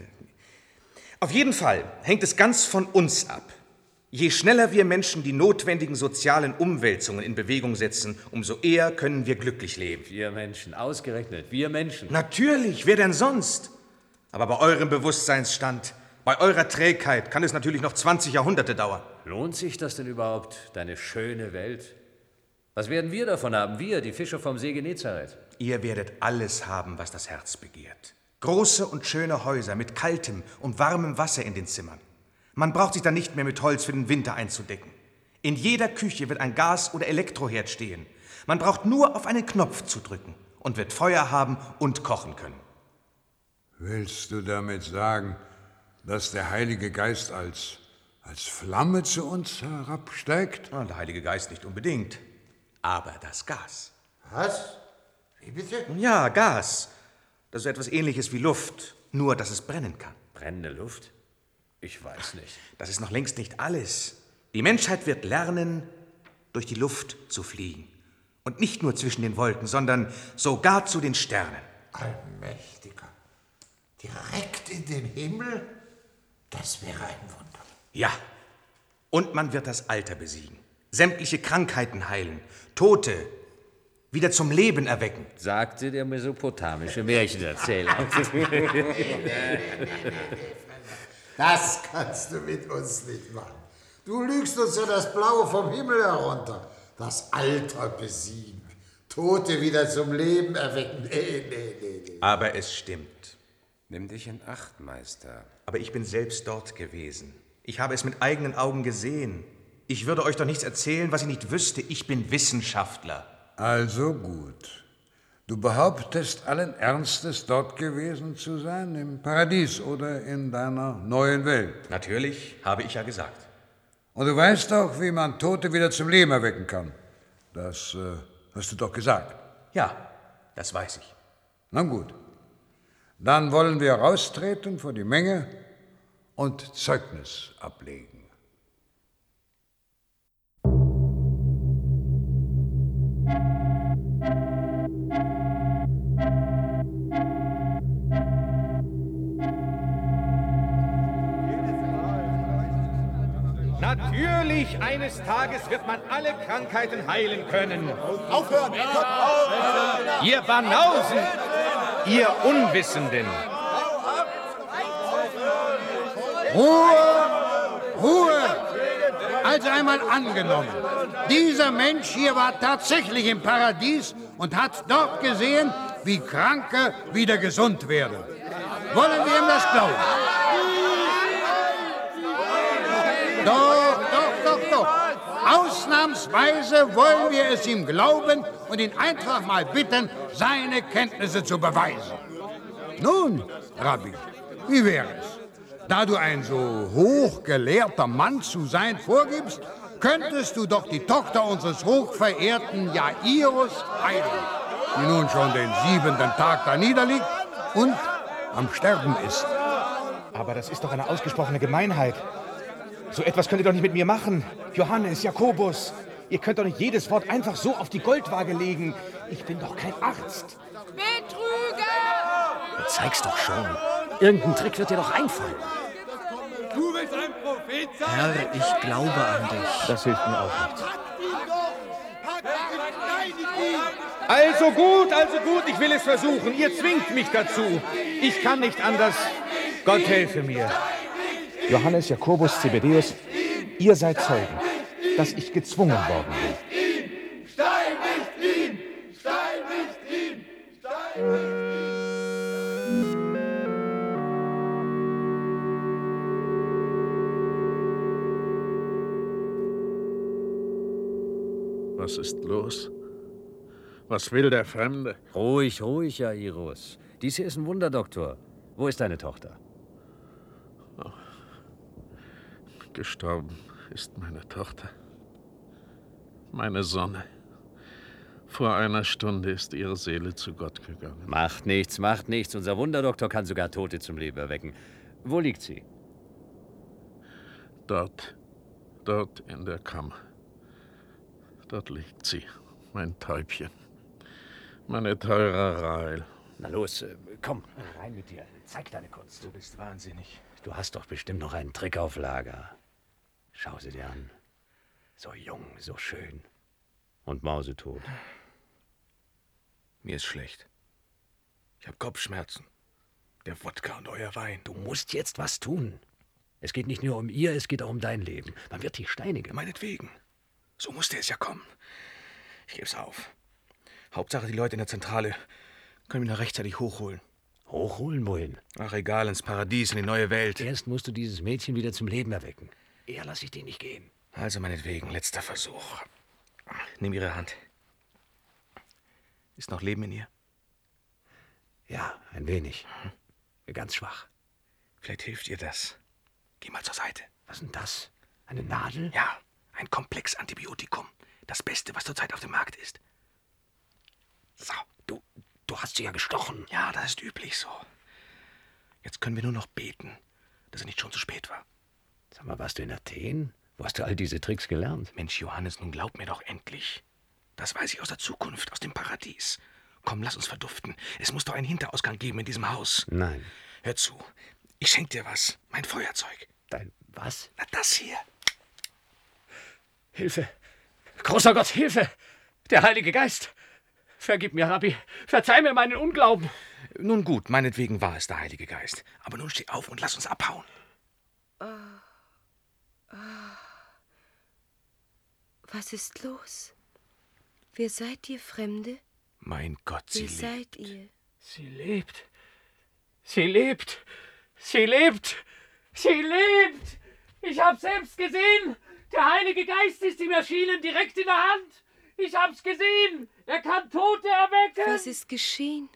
Auf jeden Fall hängt es ganz von uns ab. Je schneller wir Menschen die notwendigen sozialen Umwälzungen in Bewegung setzen, umso eher können wir glücklich leben. Wir Menschen, ausgerechnet, wir Menschen. Natürlich, wer denn sonst? Aber bei eurem Bewusstseinsstand, bei eurer Trägheit kann es natürlich noch 20 Jahrhunderte dauern. Lohnt sich das denn überhaupt, deine schöne Welt? Was werden wir davon haben, wir, die Fischer vom See Genezareth? Ihr werdet alles haben, was das Herz begehrt. Große und schöne Häuser mit kaltem und warmem Wasser in den Zimmern. Man braucht sich dann nicht mehr mit Holz für den Winter einzudecken. In jeder Küche wird ein Gas- oder Elektroherd stehen. Man braucht nur auf einen Knopf zu drücken und wird Feuer haben und kochen können. Willst du damit sagen, dass der Heilige Geist als als Flamme zu uns herabsteigt? Ah, der Heilige Geist nicht unbedingt. Aber das Gas. Was? Wie bitte? Ja, Gas. Das ist etwas ähnliches wie Luft, nur dass es brennen kann. Brennende Luft? Ich weiß nicht. Das ist noch längst nicht alles. Die Menschheit wird lernen, durch die Luft zu fliegen. Und nicht nur zwischen den Wolken, sondern sogar zu den Sternen. Allmächtiger. Direkt in den Himmel? Das wäre ein Wunder. Ja. Und man wird das Alter besiegen, sämtliche Krankheiten heilen, Tote wieder zum Leben erwecken. Sagte der mesopotamische Märchenerzähler. [LAUGHS] [LAUGHS] Das kannst du mit uns nicht machen. Du lügst uns ja das Blaue vom Himmel herunter. Das Alter besiegen. Tote wieder zum Leben erwecken. Nee, nee, nee, nee. Aber es stimmt. Nimm dich in Acht, Meister. Aber ich bin selbst dort gewesen. Ich habe es mit eigenen Augen gesehen. Ich würde euch doch nichts erzählen, was ich nicht wüsste. Ich bin Wissenschaftler. Also gut. Du behauptest allen Ernstes, dort gewesen zu sein, im Paradies oder in deiner neuen Welt. Natürlich, habe ich ja gesagt. Und du weißt auch, wie man Tote wieder zum Leben erwecken kann. Das äh, hast du doch gesagt. Ja, das weiß ich. Na gut. Dann wollen wir raustreten vor die Menge und Zeugnis ablegen. Natürlich, eines Tages wird man alle Krankheiten heilen können. Aufhören! Ihr Banausen! Ihr Unwissenden! Ruhe! Ruhe! Also einmal angenommen, dieser Mensch hier war tatsächlich im Paradies und hat dort gesehen, wie Kranke wieder gesund werden. Wollen wir ihm das glauben? Doch. Ausnahmsweise wollen wir es ihm glauben und ihn einfach mal bitten, seine Kenntnisse zu beweisen. Nun, Rabbi, wie wäre es? Da du ein so hochgelehrter Mann zu sein vorgibst, könntest du doch die Tochter unseres hochverehrten Jairus heiligen, die nun schon den siebenten Tag da niederliegt und am Sterben ist. Aber das ist doch eine ausgesprochene Gemeinheit. So etwas könnt ihr doch nicht mit mir machen. Johannes, Jakobus, ihr könnt doch nicht jedes Wort einfach so auf die Goldwaage legen. Ich bin doch kein Arzt. Betrüger! Zeig's doch schon. Irgendein Trick wird dir doch einfallen. Du willst ein Prophet sein? Herr, ich glaube an dich. Das hilft mir auch nicht. Also gut, also gut, ich will es versuchen. Ihr zwingt mich dazu. Ich kann nicht anders. Gott helfe mir. Johannes, Jakobus, Zebedeus, ihr seid Zeugen, dass ich gezwungen worden bin. Stein nicht ihn! Stein nicht ihn! Stein Was ist los? Was will der Fremde? Ruhig, ruhig, Jairus. Dies hier ist ein Wunderdoktor. Wo ist deine Tochter? Gestorben ist meine Tochter. Meine Sonne. Vor einer Stunde ist ihre Seele zu Gott gegangen. Macht nichts, macht nichts. Unser Wunderdoktor kann sogar Tote zum Leben erwecken. Wo liegt sie? Dort, dort in der Kammer. Dort liegt sie, mein Täubchen. Meine teure Rael. Na los, äh, komm, rein mit dir. Zeig deine Kunst. Du bist wahnsinnig. Du hast doch bestimmt noch einen Trick auf Lager. Schau sie dir an. So jung, so schön. Und mausetot. Mir ist schlecht. Ich habe Kopfschmerzen. Der Wodka und euer Wein. Du musst jetzt was tun. Es geht nicht nur um ihr, es geht auch um dein Leben. Man wird dich steinigen. Meinetwegen. So musste es ja kommen. Ich geb's auf. Hauptsache, die Leute in der Zentrale können mich noch rechtzeitig hochholen. Hochholen wohin? Ach, egal, ins Paradies, in die neue Welt. Erst musst du dieses Mädchen wieder zum Leben erwecken. Eher lass ich dich nicht gehen. Also meinetwegen, letzter Versuch. Nimm ihre Hand. Ist noch Leben in ihr? Ja, ein wenig. Ganz schwach. Vielleicht hilft ihr das. Geh mal zur Seite. Was denn das? Eine Nadel? Ja, ein Komplexantibiotikum. Das Beste, was zurzeit auf dem Markt ist. So, du, du hast sie ja gestochen. Ja, das ist üblich so. Jetzt können wir nur noch beten, dass es nicht schon zu spät war. Sag mal, warst du in Athen? Wo hast du all diese Tricks gelernt? Mensch, Johannes, nun glaub mir doch endlich. Das weiß ich aus der Zukunft, aus dem Paradies. Komm, lass uns verduften. Es muss doch einen Hinterausgang geben in diesem Haus. Nein. Hör zu. Ich schenk dir was. Mein Feuerzeug. Dein was? Na, das hier. Hilfe! Großer Gott, Hilfe! Der Heilige Geist! Vergib mir, Rabbi. Verzeih mir meinen Unglauben. Nun gut, meinetwegen war es der Heilige Geist. Aber nun steh auf und lass uns abhauen. Ah. Ah. Was ist los? Wer seid ihr, Fremde? Mein Gott, sie Wer lebt. seid ihr? Sie lebt. Sie lebt. Sie lebt. Sie lebt. Ich hab's selbst gesehen. Der Heilige Geist ist ihm erschienen, direkt in der Hand. Ich hab's gesehen. Er kann Tote erwecken. Was ist geschehen?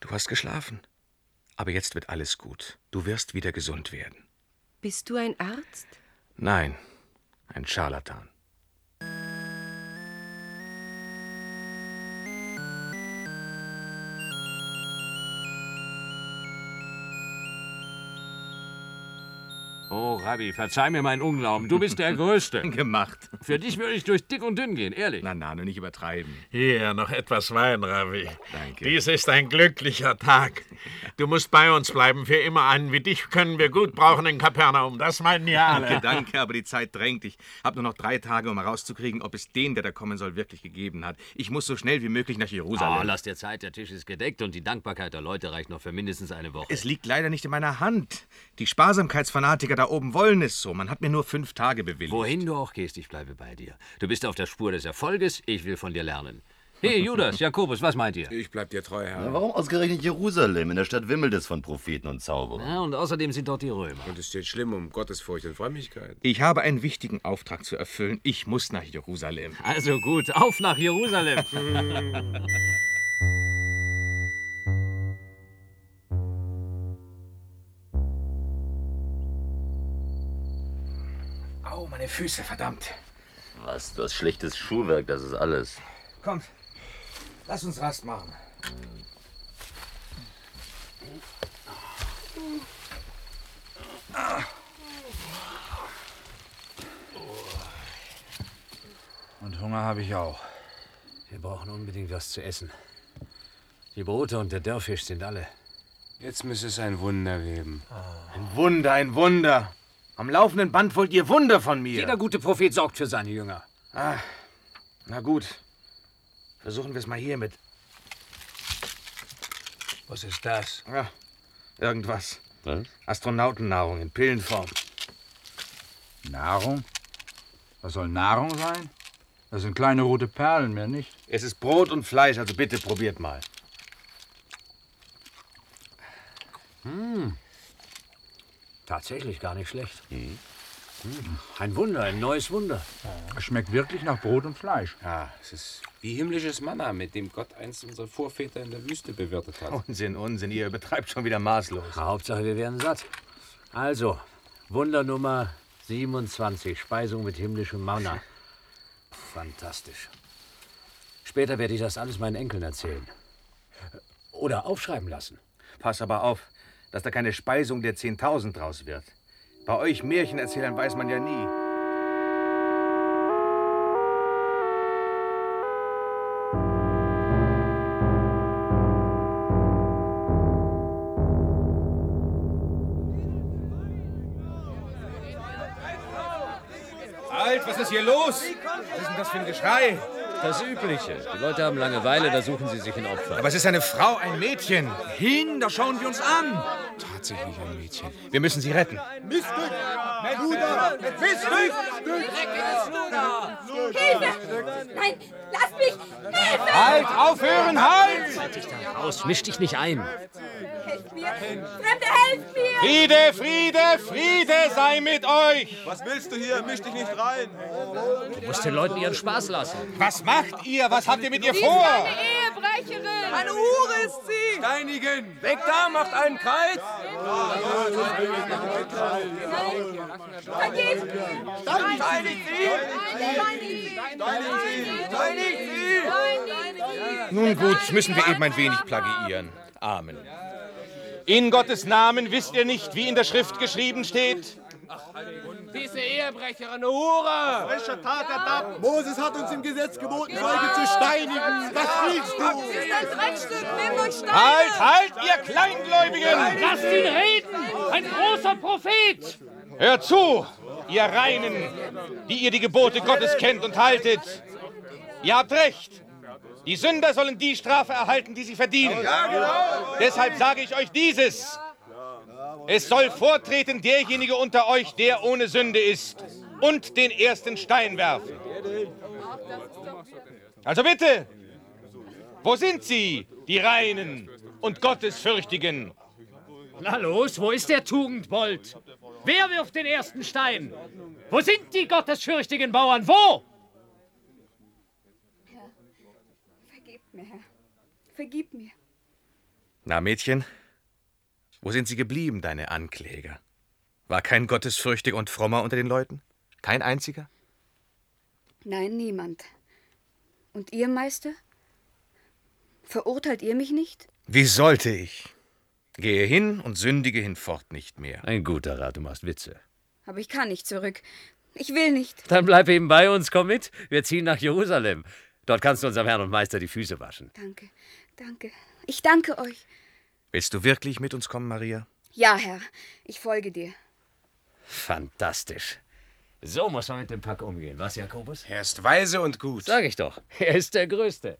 Du hast geschlafen. Aber jetzt wird alles gut. Du wirst wieder gesund werden. Bist du ein Arzt? Nein, ein Scharlatan. Oh, Rabbi, verzeih mir meinen Unglauben. Du bist der [LAUGHS] Größte. Gemacht. Für dich würde ich durch dick und dünn gehen, ehrlich. Na, na, nur nicht übertreiben. Hier, noch etwas Wein, Ravi. Danke. Dies ist ein glücklicher Tag. Du musst bei uns bleiben. Für immer einen wie dich können wir gut brauchen in Kapernaum. Das meinen ja alle. Danke, danke, aber die Zeit drängt. Ich habe nur noch drei Tage, um herauszukriegen, ob es den, der da kommen soll, wirklich gegeben hat. Ich muss so schnell wie möglich nach Jerusalem. Oh, lass dir Zeit, der Tisch ist gedeckt und die Dankbarkeit der Leute reicht noch für mindestens eine Woche. Es liegt leider nicht in meiner Hand. Die Sparsamkeitsfanatiker da oben wollen es so. Man hat mir nur fünf Tage bewilligt. Wohin du auch gehst, ich bleibe bei dir. Du bist auf der Spur des Erfolges, ich will von dir lernen. Hey, Judas, [LAUGHS] Jakobus, was meint ihr? Ich bleib dir treu, Herr. Na, warum ausgerechnet Jerusalem? In der Stadt wimmelt es von Propheten und Zauberern. Ja, und außerdem sind dort die Römer. Und es steht schlimm um Gottesfurcht und Frömmigkeit. Ich habe einen wichtigen Auftrag zu erfüllen. Ich muss nach Jerusalem. Also gut, auf nach Jerusalem. [LAUGHS] meine Füße, verdammt. Was? Du hast schlechtes Schuhwerk, das ist alles. Kommt, lass uns Rast machen. Und Hunger habe ich auch. Wir brauchen unbedingt was zu essen. Die Brote und der Dörrfisch sind alle. Jetzt müsste es ein Wunder geben. Ein Wunder, ein Wunder. Am laufenden Band wollt ihr Wunder von mir. Jeder gute Prophet sorgt für seine Jünger. Ah, na gut. Versuchen wir es mal hiermit. Was ist das? Ja, irgendwas. Was? Astronautennahrung in Pillenform. Nahrung? Was soll Nahrung sein? Das sind kleine rote Perlen, mehr nicht. Es ist Brot und Fleisch, also bitte probiert mal. Hm. Tatsächlich gar nicht schlecht. Hm. Ein Wunder, ein neues Wunder. Es schmeckt wirklich nach Brot und Fleisch. Ja, es ist wie himmlisches Manna, mit dem Gott einst unsere Vorväter in der Wüste bewirtet hat. Unsinn, Unsinn, ihr betreibt schon wieder maßlos. Hauptsache, wir werden satt. Also, Wunder Nummer 27, Speisung mit himmlischem Manna. Fantastisch. Später werde ich das alles meinen Enkeln erzählen. Oder aufschreiben lassen. Pass aber auf, dass da keine Speisung der 10.000 draus wird. Bei euch Märchenerzählern weiß man ja nie. Halt, was ist hier los? Was ist denn das für ein Geschrei? Das Übliche. Die Leute haben Langeweile, da suchen sie sich ein Opfer. Aber es ist eine Frau, ein Mädchen. Hin, da schauen wir uns an. Tatsächlich ein Mädchen. Wir müssen sie retten. Missglück! Bruder! Missglück! Hilfe! Nein, lass mich! Hilfe! Halt, aufhören, halt! Halt dich da raus, misch dich nicht ein. Helft mir! Fremde, helft mir! Friede, Friede, Friede sei mit euch! Was willst du hier? Misch dich nicht rein! Du musst den Leuten ihren Spaß lassen. Was macht ihr? Was habt ihr mit ihr vor? meine Ehebrecherin! Eine Hure ist sie! Steinigen! Weg da, macht einen Kreis! Vergebt! Steinigt sie! Steinigt sie! Nun gut, müssen wir eben ein wenig plagiieren. Amen. In Gottes Namen wisst ihr nicht, wie in der Schrift geschrieben steht? Diese Ehebrecherin, eine Hure! Frische Tat ertappt. Moses hat uns im Gesetz geboten, solche zu steinigen. Was willst du? Sie ist ein Dreckstück, nehmt euch Steine! Halt, halt, ihr Kleingläubigen! Lasst ihn reden! Ein großer Prophet! Hört zu, ihr Reinen, die ihr die Gebote Gottes kennt und haltet. Ihr habt recht. Die Sünder sollen die Strafe erhalten, die sie verdienen. Deshalb sage ich euch dieses. Es soll vortreten derjenige unter euch, der ohne Sünde ist, und den ersten Stein werfen. Also bitte, wo sind sie, die Reinen und Gottesfürchtigen? Na los, wo ist der Tugendbold? Wer wirft den ersten Stein? Wo sind die gottesfürchtigen Bauern? Wo? Vergebt mir, Herr. Vergib mir. Na, Mädchen, wo sind sie geblieben, deine Ankläger? War kein Gottesfürchtiger und Frommer unter den Leuten? Kein einziger? Nein, niemand. Und ihr, Meister? Verurteilt ihr mich nicht? Wie sollte ich? Gehe hin und sündige hinfort nicht mehr. Ein guter Rat, du machst Witze. Aber ich kann nicht zurück. Ich will nicht. Dann bleib eben bei uns, komm mit. Wir ziehen nach Jerusalem. Dort kannst du unserem Herrn und Meister die Füße waschen. Danke, danke. Ich danke euch. Willst du wirklich mit uns kommen, Maria? Ja, Herr. Ich folge dir. Fantastisch. So muss man mit dem Pack umgehen, was, Jakobus? Er ist weise und gut. Sag ich doch. [LAUGHS] Er ist der Größte.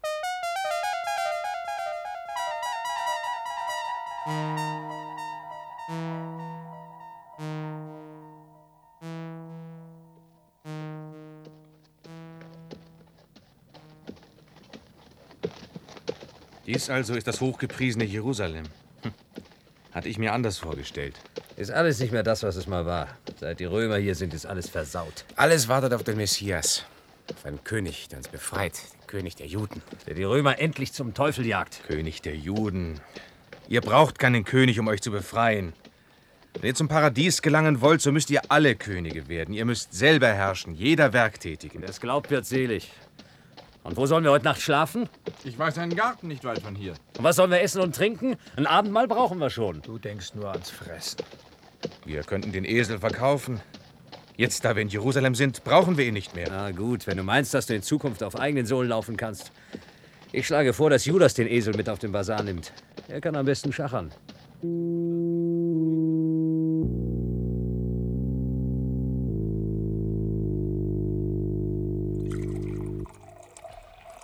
Dies also ist das hochgepriesene Jerusalem. Hm. Hatte ich mir anders vorgestellt. Ist alles nicht mehr das, was es mal war. Seit die Römer hier sind, ist alles versaut. Alles wartet auf den Messias. Auf einen König, der uns befreit. Den König der Juden. Der die Römer endlich zum Teufel jagt. König der Juden. Ihr braucht keinen König, um euch zu befreien. Wenn ihr zum Paradies gelangen wollt, so müsst ihr alle Könige werden. Ihr müsst selber herrschen, jeder Werktätige. Wer es glaubt, wird selig. Und wo sollen wir heute Nacht schlafen? Ich weiß einen Garten nicht weit von hier. Und was sollen wir essen und trinken? Ein Abendmahl brauchen wir schon. Du denkst nur ans Fressen. Wir könnten den Esel verkaufen. Jetzt, da wir in Jerusalem sind, brauchen wir ihn nicht mehr. Na gut, wenn du meinst, dass du in Zukunft auf eigenen Sohlen laufen kannst. Ich schlage vor, dass Judas den Esel mit auf den Basar nimmt. Er kann am besten schachern.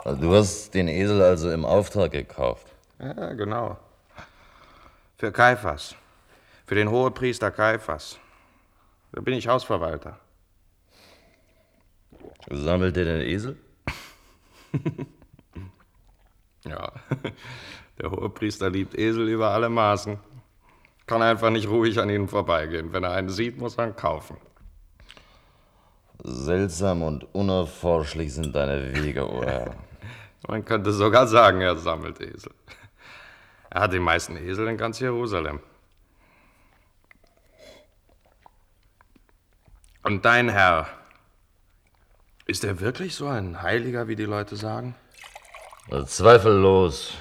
Du hast den Esel also im Auftrag gekauft. Ja, genau. Für Kaiphas. Für den Hohepriester Kaiphas. Da bin ich Hausverwalter. Sammelt ihr den Esel? [LAUGHS] Ja, [LAUGHS] der Hohepriester liebt Esel über alle Maßen. Kann einfach nicht ruhig an ihnen vorbeigehen. Wenn er einen sieht, muss er ihn kaufen. Seltsam und unerforschlich sind deine Wege, [LAUGHS] o Herr. Man könnte sogar sagen, er sammelt Esel. Er hat die meisten Esel in ganz Jerusalem. Und dein Herr, ist er wirklich so ein Heiliger, wie die Leute sagen? Zweifellos.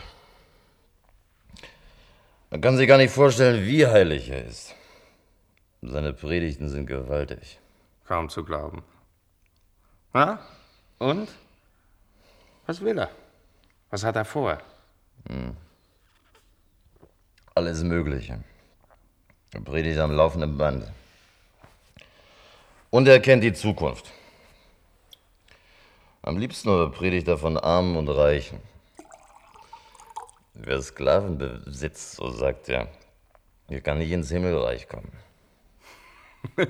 Man kann sich gar nicht vorstellen, wie heilig er ist. Seine Predigten sind gewaltig. Kaum zu glauben. Na? Und? Was will er? Was hat er vor? Hm. Alles Mögliche. Er predigt am laufenden Band. Und er kennt die Zukunft. Am liebsten aber predigt er von Armen und Reichen. Wer Sklaven besitzt, so sagt er, der kann nicht ins Himmelreich kommen. [LAUGHS]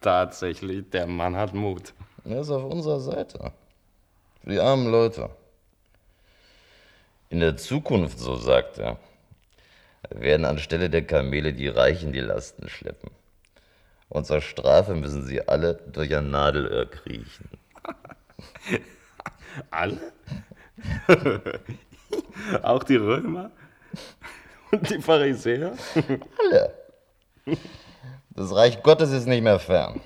Tatsächlich, der Mann hat Mut. Er ist auf unserer Seite. Für die armen Leute. In der Zukunft, so sagt er, werden anstelle der Kamele die Reichen die Lasten schleppen. Und zur Strafe müssen sie alle durch ein Nadelöhr kriechen. [LAUGHS] Alle? [LAUGHS] Auch die Römer? Und die Pharisäer? [LAUGHS] Alle. Das Reich Gottes ist nicht mehr fern.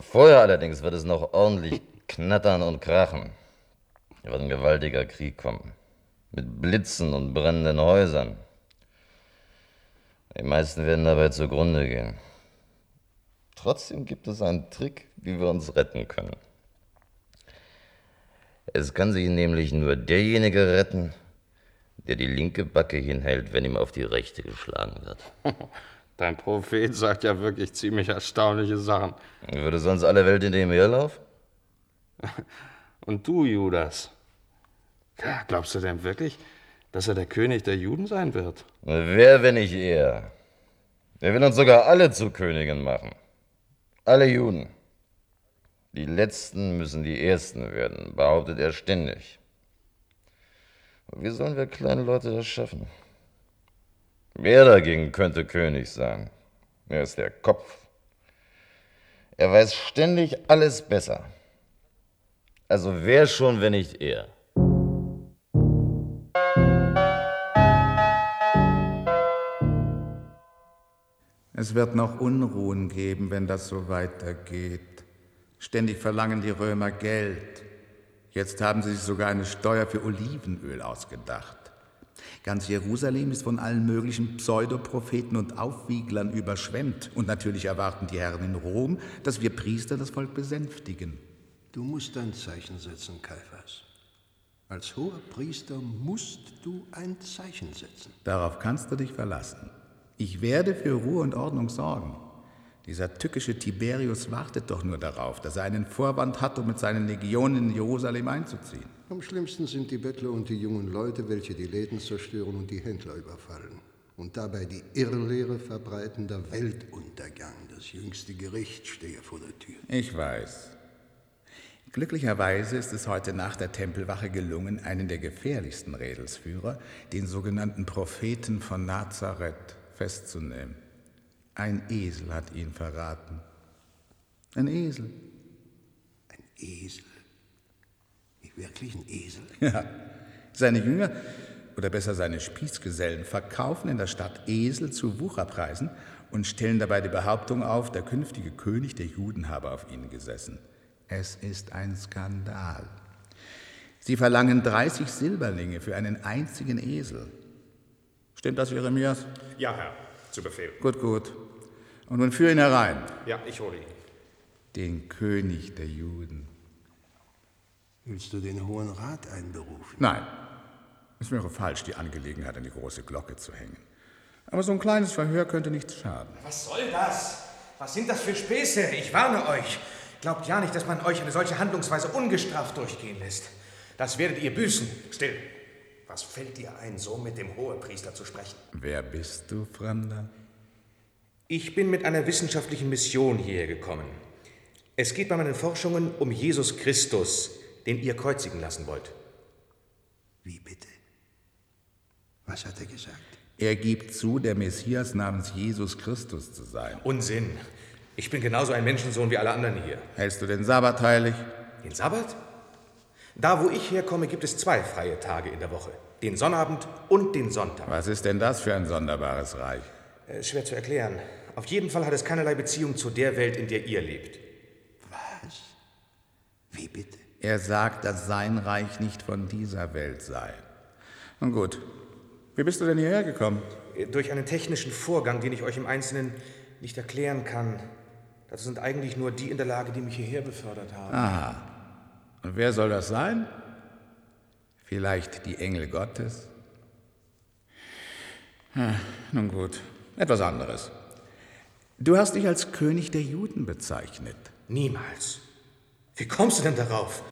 Vorher allerdings wird es noch ordentlich knattern und krachen. Da wird ein gewaltiger Krieg kommen. Mit Blitzen und brennenden Häusern. Die meisten werden dabei zugrunde gehen. Trotzdem gibt es einen Trick, wie wir uns retten können. Es kann sich nämlich nur derjenige retten, der die linke Backe hinhält, wenn ihm auf die rechte geschlagen wird. [LAUGHS] Dein Prophet sagt ja wirklich ziemlich erstaunliche Sachen. Würde sonst alle Welt in dem Meerlauf? [LAUGHS] Und du, Judas? Glaubst du denn wirklich, dass er der König der Juden sein wird? Wer, wenn nicht er? Er will uns sogar alle zu Königen machen. Alle Juden. Die Letzten müssen die Ersten werden, behauptet er ständig. Wie sollen wir kleinen Leute das schaffen? Wer dagegen könnte König sein? Er ist der Kopf. Er weiß ständig alles besser. Also wer schon, wenn nicht er? Es wird noch Unruhen geben, wenn das so weitergeht. Ständig verlangen die Römer Geld. Jetzt haben sie sich sogar eine Steuer für Olivenöl ausgedacht. Ganz Jerusalem ist von allen möglichen Pseudopropheten und Aufwieglern überschwemmt. Und natürlich erwarten die Herren in Rom, dass wir Priester das Volk besänftigen. Du musst ein Zeichen setzen, Kaiphas. Als hoher Priester musst du ein Zeichen setzen. Darauf kannst du dich verlassen. Ich werde für Ruhe und Ordnung sorgen. Dieser tückische Tiberius wartet doch nur darauf, dass er einen Vorwand hat, um mit seinen Legionen in Jerusalem einzuziehen. Am schlimmsten sind die Bettler und die jungen Leute, welche die Läden zerstören und die Händler überfallen. Und dabei die Irrlehre verbreiten, der Weltuntergang, das jüngste Gericht stehe vor der Tür. Ich weiß. Glücklicherweise ist es heute nach der Tempelwache gelungen, einen der gefährlichsten Redelsführer, den sogenannten Propheten von Nazareth, festzunehmen. Ein Esel hat ihn verraten. Ein Esel. Ein Esel? Wie wirklich ein Esel? [LAUGHS] Ja. Seine Jünger, oder besser seine Spießgesellen, verkaufen in der Stadt Esel zu Wucherpreisen und stellen dabei die Behauptung auf, der künftige König der Juden habe auf ihnen gesessen. Es ist ein Skandal. Sie verlangen 30 Silberlinge für einen einzigen Esel. Stimmt das, Jeremias? Ja, Herr, zu Befehl. Gut, gut. Und nun führ ihn herein. Ja, ich hole ihn. Den König der Juden. Willst du den Hohen Rat einberufen? Nein. Es wäre falsch, die Angelegenheit an die große Glocke zu hängen. Aber so ein kleines Verhör könnte nichts schaden. Was soll das? Was sind das für Späße? Ich warne euch. Glaubt ja nicht, dass man euch eine solche Handlungsweise ungestraft durchgehen lässt. Das werdet ihr büßen. Still. Was fällt dir ein, so mit dem Hohepriester zu sprechen? Wer bist du, Fremder? Ich bin mit einer wissenschaftlichen Mission hierher gekommen. Es geht bei meinen Forschungen um Jesus Christus, den ihr kreuzigen lassen wollt. Wie bitte? Was hat er gesagt? Er gibt zu, der Messias namens Jesus Christus zu sein. Unsinn. Ich bin genauso ein Menschensohn wie alle anderen hier. Hältst du den Sabbat heilig? Den Sabbat? Da, wo ich herkomme, gibt es zwei freie Tage in der Woche. Den Sonnabend und den Sonntag. Was ist denn das für ein sonderbares Reich? Äh, schwer zu erklären. Auf jeden Fall hat es keinerlei Beziehung zu der Welt, in der ihr lebt. Was? Wie bitte? Er sagt, dass sein Reich nicht von dieser Welt sei. Nun gut. Wie bist du denn hierher gekommen? Äh, Durch einen technischen Vorgang, den ich euch im Einzelnen nicht erklären kann. Das sind eigentlich nur die in der Lage, die mich hierher befördert haben. Aha. Und wer soll das sein? Vielleicht die Engel Gottes? Hm, nun gut, etwas anderes. Du hast dich als König der Juden bezeichnet. Niemals. Wie kommst du denn darauf?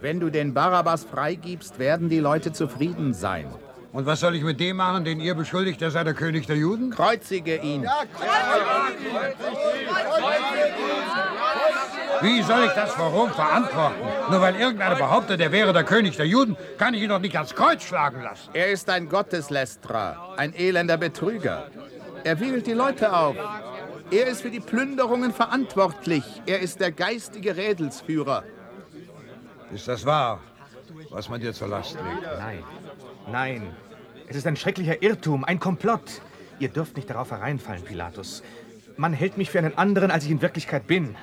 Wenn du den Barabbas freigibst, werden die Leute zufrieden sein. Und was soll ich mit dem machen, den ihr beschuldigt, er sei der König der Juden? Kreuzige ihn. Wie soll ich das vor Rom verantworten? Nur weil irgendeiner behauptet, er wäre der König der Juden, kann ich ihn doch nicht ans Kreuz schlagen lassen. Er ist ein Gotteslästerer, ein elender Betrüger. Er wiegelt die Leute auf. Er ist für die Plünderungen verantwortlich. Er ist der geistige Rädelsführer. Ist das wahr, was man dir zur Last legt? Nein, nein. Es ist ein schrecklicher Irrtum, ein Komplott. Ihr dürft nicht darauf hereinfallen, Pilatus. Man hält mich für einen anderen, als ich in Wirklichkeit bin.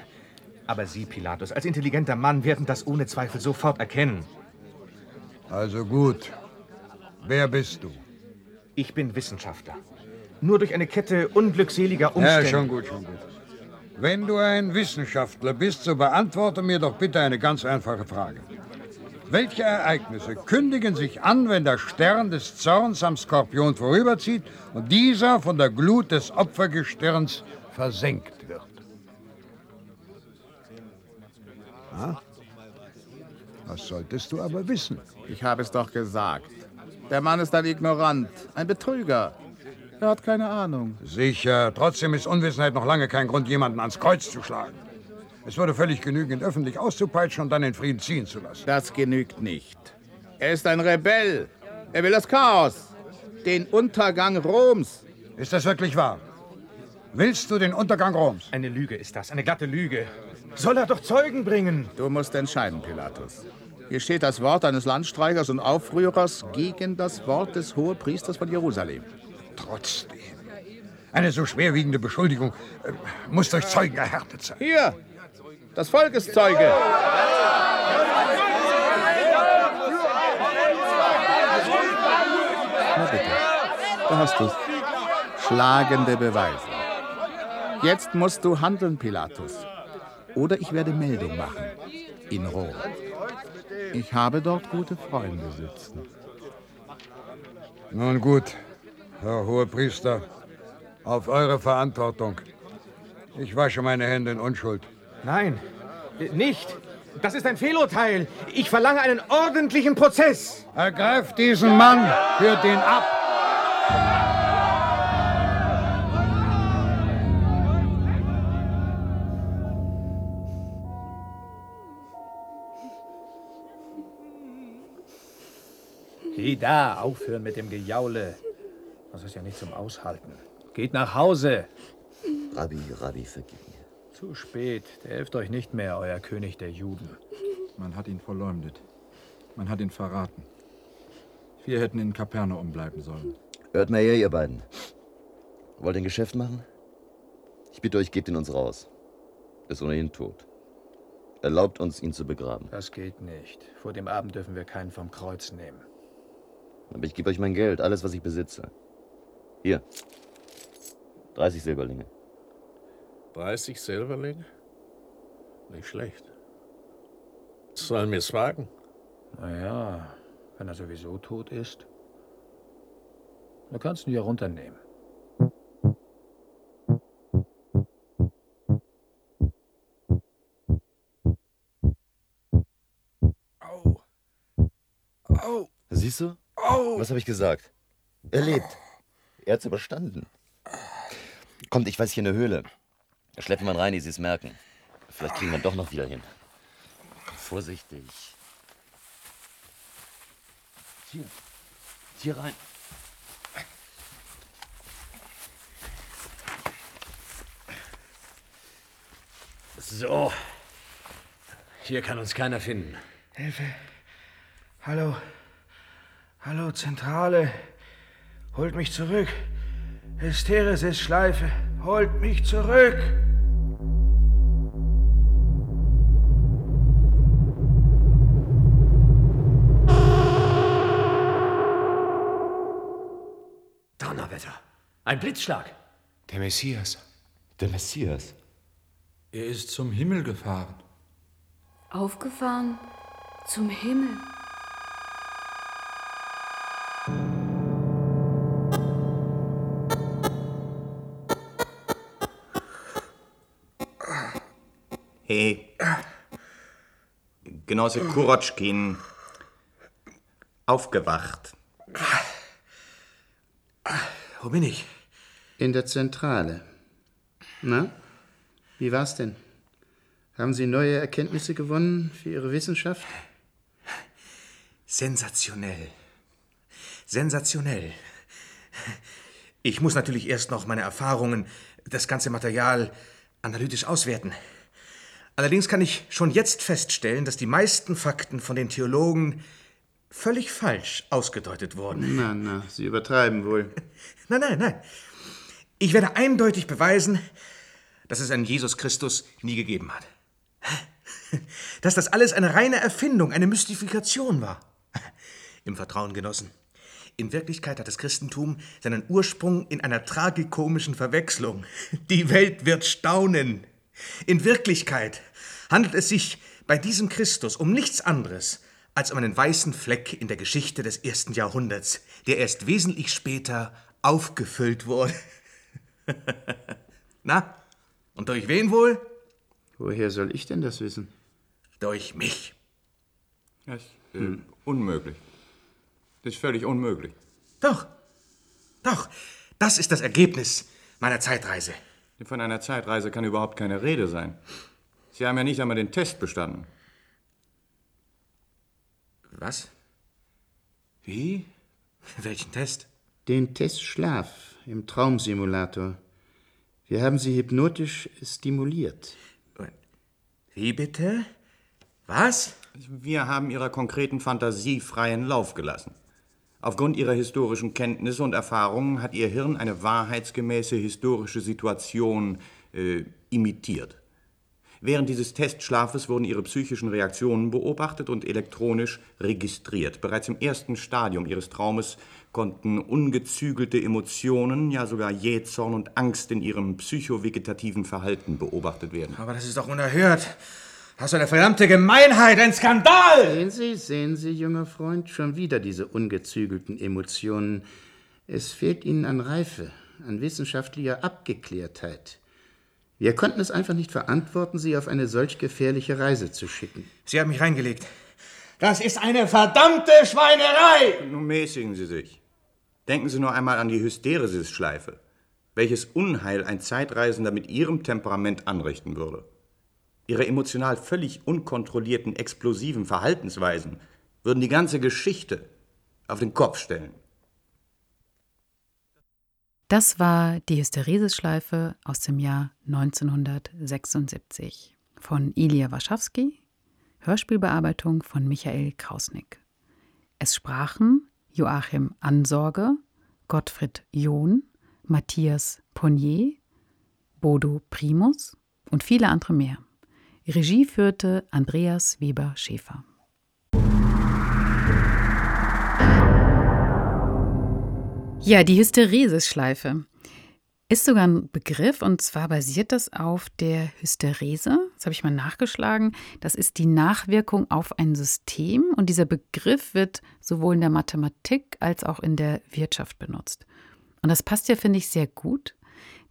Aber Sie, Pilatus, als intelligenter Mann werden das ohne Zweifel sofort erkennen. Also gut. Wer bist du? Ich bin Wissenschaftler. Nur durch eine Kette unglückseliger Umstände. Ja, schon gut, schon gut. Wenn du ein Wissenschaftler bist, so beantworte mir doch bitte eine ganz einfache Frage. Welche Ereignisse kündigen sich an, wenn der Stern des Zorns am Skorpion vorüberzieht und dieser von der Glut des Opfergestirns versenkt wird? Ah? Das solltest du aber wissen. Ich habe es doch gesagt. Der Mann ist ein Ignorant, ein Betrüger. Er hat keine Ahnung. Sicher. Trotzdem ist Unwissenheit noch lange kein Grund, jemanden ans Kreuz zu schlagen. Es würde völlig genügen, ihn öffentlich auszupeitschen und dann in Frieden ziehen zu lassen. Das genügt nicht. Er ist ein Rebell. Er will das Chaos. Den Untergang Roms. Ist das wirklich wahr? Willst du den Untergang Roms? Eine Lüge ist das, eine glatte Lüge. Soll er doch Zeugen bringen? Du musst entscheiden, Pilatus. Hier steht das Wort eines Landstreichers und Aufrührers gegen das Wort des Hohepriesters von Jerusalem. Trotzdem. Eine so schwerwiegende Beschuldigung äh, muss durch Zeugen erhärtet sein. Hier, das Volk ist Zeuge. Na bitte, da hast du's. Schlagende Beweise. Jetzt musst du handeln, Pilatus. Oder ich werde Meldung machen. In Rom. Ich habe dort gute Freunde sitzen. Nun gut, Herr Hohepriester, auf eure Verantwortung. Ich wasche meine Hände in Unschuld. Nein, nicht. Das ist ein Fehlurteil. Ich verlange einen ordentlichen Prozess. Ergreift diesen Mann, führt ihn ab. He da, aufhören mit dem Gejaule. Das ist ja nicht zum Aushalten. Geht nach Hause. Rabbi, Rabbi, vergib mir. Zu spät. Der helft euch nicht mehr, euer König der Juden. Man hat ihn verleumdet. Man hat ihn verraten. Wir hätten in Kapernaum bleiben sollen. Hört mal her, ihr beiden. Wollt ihr ein Geschäft machen? Ich bitte euch, gebt ihn uns raus. Er ist ohnehin tot. Erlaubt uns, ihn zu begraben. Das geht nicht. Vor dem Abend dürfen wir keinen vom Kreuz nehmen. Aber ich gebe euch mein Geld, alles, was ich besitze. Hier. 30 Silberlinge. 30 Silberlinge? Nicht schlecht. Sollen wir es wagen? Naja, wenn er sowieso tot ist. Da kannst du ihn ja runternehmen. Au! Siehst du? Au! Was habe ich gesagt? Er lebt. Er hat's überstanden. Kommt, ich weiß hier eine Höhle. Schleppen wir rein, die sie es merken. Vielleicht kriegen wir ihn doch noch wieder hin. Vorsichtig. Hier. Hier rein. So. Hier kann uns keiner finden. Hilfe. Hallo. Hallo, Zentrale. Holt mich zurück. Hysteresis Schleife. Holt mich zurück. Donnerwetter. Ein Blitzschlag. Der Messias. Der Messias. Er ist zum Himmel gefahren. Aufgefahren zum Himmel. Hey, Genosse Kurotschkin, aufgewacht. Wo bin ich? In der Zentrale. Na, wie war's denn? Haben Sie neue Erkenntnisse gewonnen für Ihre Wissenschaft? Sensationell. Sensationell. Ich muss natürlich erst noch meine Erfahrungen das ganze Material analytisch auswerten. Allerdings kann ich schon jetzt feststellen, dass die meisten Fakten von den Theologen völlig falsch ausgedeutet wurden. Na, na, Sie übertreiben wohl. [LAUGHS] Nein, nein, nein. Ich werde eindeutig beweisen, dass es einen Jesus Christus nie gegeben hat. [LAUGHS] Dass das alles eine reine Erfindung, eine Mystifikation war. [LAUGHS] Im Vertrauen genossen. In Wirklichkeit hat das Christentum seinen Ursprung in einer tragikomischen Verwechslung. Die Welt wird staunen. In Wirklichkeit handelt es sich bei diesem Christus um nichts anderes als um einen weißen Fleck in der Geschichte des ersten Jahrhunderts, der erst wesentlich später aufgefüllt wurde. [LAUGHS] Na, und durch wen wohl? Woher soll ich denn das wissen? Durch mich. Das ist äh, unmöglich. Das ist völlig unmöglich. Doch, doch, das ist das Ergebnis meiner Zeitreise. Von einer Zeitreise kann überhaupt keine Rede sein. Sie haben ja nicht einmal den Test bestanden. Was? Wie? [LAUGHS] Welchen Test? Den Test Schlaf im Traumsimulator. Wir haben Sie hypnotisch stimuliert. Wie bitte? Was? Wir haben Ihrer konkreten Fantasie freien Lauf gelassen. Aufgrund Ihrer historischen Kenntnisse und Erfahrungen hat Ihr Hirn eine wahrheitsgemäße historische Situation äh, imitiert. Während dieses Testschlafes wurden ihre psychischen Reaktionen beobachtet und elektronisch registriert. Bereits im ersten Stadium ihres Traumes konnten ungezügelte Emotionen, ja sogar Jähzorn und Angst in ihrem psychovegetativen Verhalten beobachtet werden. Aber das ist doch unerhört. Das ist eine verdammte Gemeinheit, ein Skandal! Sehen Sie, sehen Sie, junger Freund, schon wieder diese ungezügelten Emotionen. Es fehlt Ihnen an Reife, an wissenschaftlicher Abgeklärtheit. Wir konnten es einfach nicht verantworten, Sie auf eine solch gefährliche Reise zu schicken. Sie haben mich reingelegt. Das ist eine verdammte Schweinerei! Nun mäßigen Sie sich. Denken Sie nur einmal an die Hysteresis-Schleife. Welches Unheil ein Zeitreisender mit Ihrem Temperament anrichten würde. Ihre emotional völlig unkontrollierten, explosiven Verhaltensweisen würden die ganze Geschichte auf den Kopf stellen. Das war die Hysteresis-Schleife aus dem Jahr 1976 von Ilya Waschawski, Hörspielbearbeitung von Michael Krausnick. Es sprachen Joachim Ansorge, Gottfried John, Matthias Ponnier, Bodo Primus und viele andere mehr. Regie führte Andreas Weber-Schäfer. Ja, die Hysteresis-Schleife ist sogar ein Begriff und zwar basiert das auf der Hysterese. Das habe ich mal nachgeschlagen. Das ist die Nachwirkung auf ein System und dieser Begriff wird sowohl in der Mathematik als auch in der Wirtschaft benutzt. Und das passt ja, finde ich, sehr gut,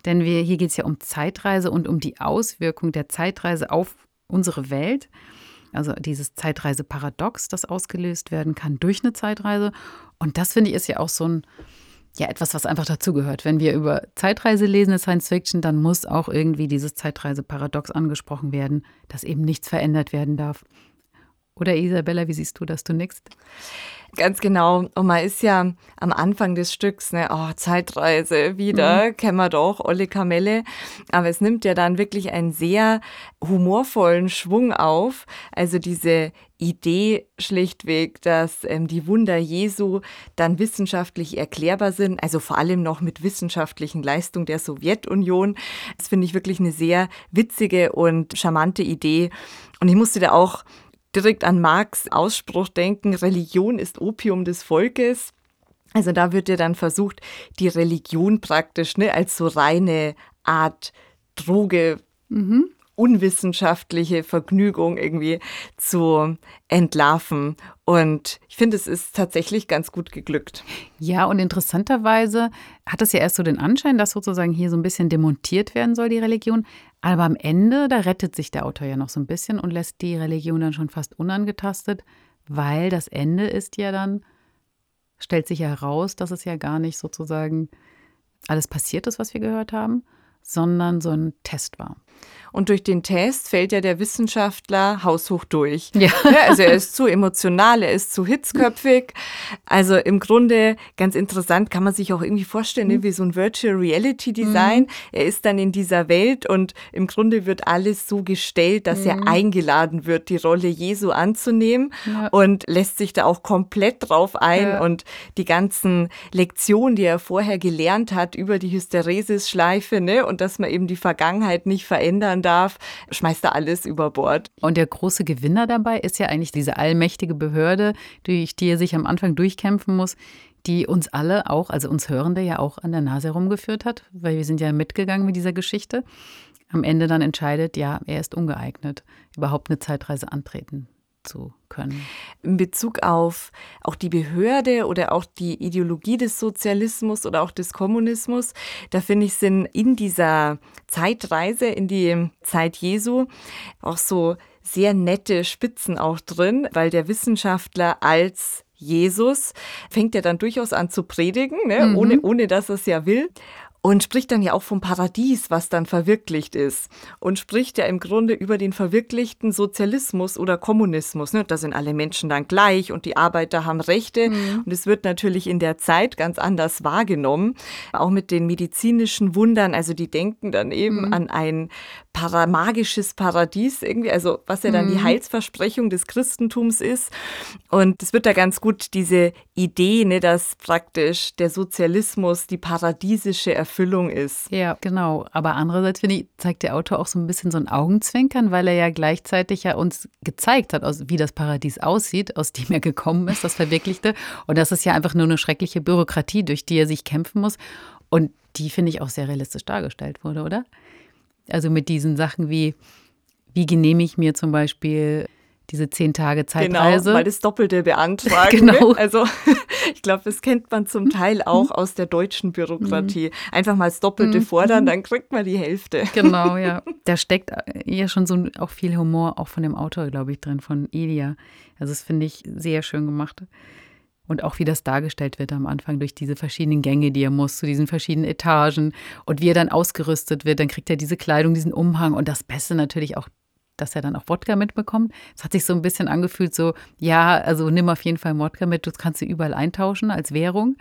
denn wir, hier geht es ja um Zeitreise und um die Auswirkung der Zeitreise auf unsere Welt. Also dieses Zeitreise-Paradox, das ausgelöst werden kann durch eine Zeitreise. Und das, finde ich, ist ja auch so ein ja etwas, was einfach dazugehört. Wenn wir über Zeitreise lesen in Science Fiction, dann muss auch irgendwie dieses Zeitreise-Paradox angesprochen werden, dass eben nichts verändert werden darf. Oder Isabella, wie siehst du das? Du nix? Ganz genau. Und man ist ja am Anfang des Stücks, ne, oh, Zeitreise, wieder, mhm. kennen wir doch, Olle Kamelle. Aber es nimmt ja dann wirklich einen sehr humorvollen Schwung auf. Also diese Idee schlichtweg, dass ähm, die Wunder Jesu dann wissenschaftlich erklärbar sind, also vor allem noch mit wissenschaftlichen Leistungen der Sowjetunion. Das finde ich wirklich eine sehr witzige und charmante Idee. Und ich musste da auch direkt an Marx Ausspruch denken, Religion ist Opium des Volkes. Also da wird ja dann versucht, die Religion praktisch ne, als so reine Art Droge, mhm. unwissenschaftliche Vergnügung irgendwie zu entlarven. Und ich finde, es ist tatsächlich ganz gut geglückt. Ja, und interessanterweise hat es ja erst so den Anschein, dass sozusagen hier so ein bisschen demontiert werden soll, die Religion. Aber am Ende, da rettet sich der Autor ja noch so ein bisschen und lässt die Religion dann schon fast unangetastet, weil das Ende ist ja dann, stellt sich ja heraus, dass es ja gar nicht sozusagen alles passiert ist, was wir gehört haben, sondern so ein Test war. Und durch den Test fällt ja der Wissenschaftler haushoch durch. Ja. also er ist zu emotional, er ist zu hitzköpfig. Also im Grunde ganz interessant, kann man sich auch irgendwie vorstellen, ne, wie so ein Virtual Reality Design. Mhm. Er ist dann in dieser Welt und im Grunde wird alles so gestellt, dass Mhm. er eingeladen wird, die Rolle Jesu anzunehmen Ja. und lässt sich da auch komplett drauf ein Ja. und die ganzen Lektionen, die er vorher gelernt hat über die Hysteresis-Schleife, ne, und dass man eben die Vergangenheit nicht verändern darf, schmeißt er alles über Bord. Und der große Gewinner dabei ist ja eigentlich diese allmächtige Behörde, durch die er sich am Anfang durchkämpfen muss, die uns alle auch, also uns Hörende ja auch an der Nase herumgeführt hat, weil wir sind ja mitgegangen mit dieser Geschichte. Am Ende dann entscheidet, ja, er ist ungeeignet, überhaupt eine Zeitreise antreten zu können. in Bezug auf auch die Behörde oder auch die Ideologie des Sozialismus oder auch des Kommunismus, da finde ich, sind in dieser Zeitreise in die Zeit Jesu auch so sehr nette Spitzen auch drin, weil der Wissenschaftler als Jesus fängt ja dann durchaus an zu predigen, ne? Mhm. ohne, ohne dass er es ja will. Und spricht dann ja auch vom Paradies, was dann verwirklicht ist. Und spricht ja im Grunde über den verwirklichten Sozialismus oder Kommunismus. Ne? Da sind alle Menschen dann gleich und die Arbeiter haben Rechte. Und es wird natürlich in der Zeit ganz anders wahrgenommen. Auch mit den medizinischen Wundern. Also die denken dann eben Mhm. an ein paramagisches Paradies irgendwie. Also was ja dann die Mhm. Heilsversprechung des Christentums ist. Und es wird da ganz gut diese Idee, ne, dass praktisch der Sozialismus die paradiesische Erfüllung ist. Ja, genau. Aber andererseits, finde ich, zeigt der Autor auch so ein bisschen so ein Augenzwinkern, weil er ja gleichzeitig ja uns gezeigt hat, wie das Paradies aussieht, aus dem er gekommen ist, das Verwirklichte. Und das ist ja einfach nur eine schreckliche Bürokratie, durch die er sich kämpfen muss. Und die, finde ich, auch sehr realistisch dargestellt wurde, oder? Also mit diesen Sachen wie, wie genehmige ich mir zum Beispiel diese zehn Tage Zeitreise. Genau, mal das Doppelte [LAUGHS] beantragen. Genau. Ne? Also [LAUGHS] ich glaube, das kennt man zum Teil auch aus der deutschen Bürokratie. Einfach mal das Doppelte Mhm. fordern, dann kriegt man die Hälfte. [LAUGHS] Genau, ja. Da steckt ja schon so auch viel Humor auch von dem Autor, glaube ich, drin, von Elia. Also das finde ich sehr schön gemacht. Und auch wie das dargestellt wird am Anfang durch diese verschiedenen Gänge, die er muss, zu diesen verschiedenen Etagen. Und wie er dann ausgerüstet wird, dann kriegt er diese Kleidung, diesen Umhang. Und das Beste natürlich auch, dass er dann auch Wodka mitbekommt. Es hat sich so ein bisschen angefühlt, so, ja, also nimm auf jeden Fall Wodka mit, du kannst sie überall eintauschen als Währung.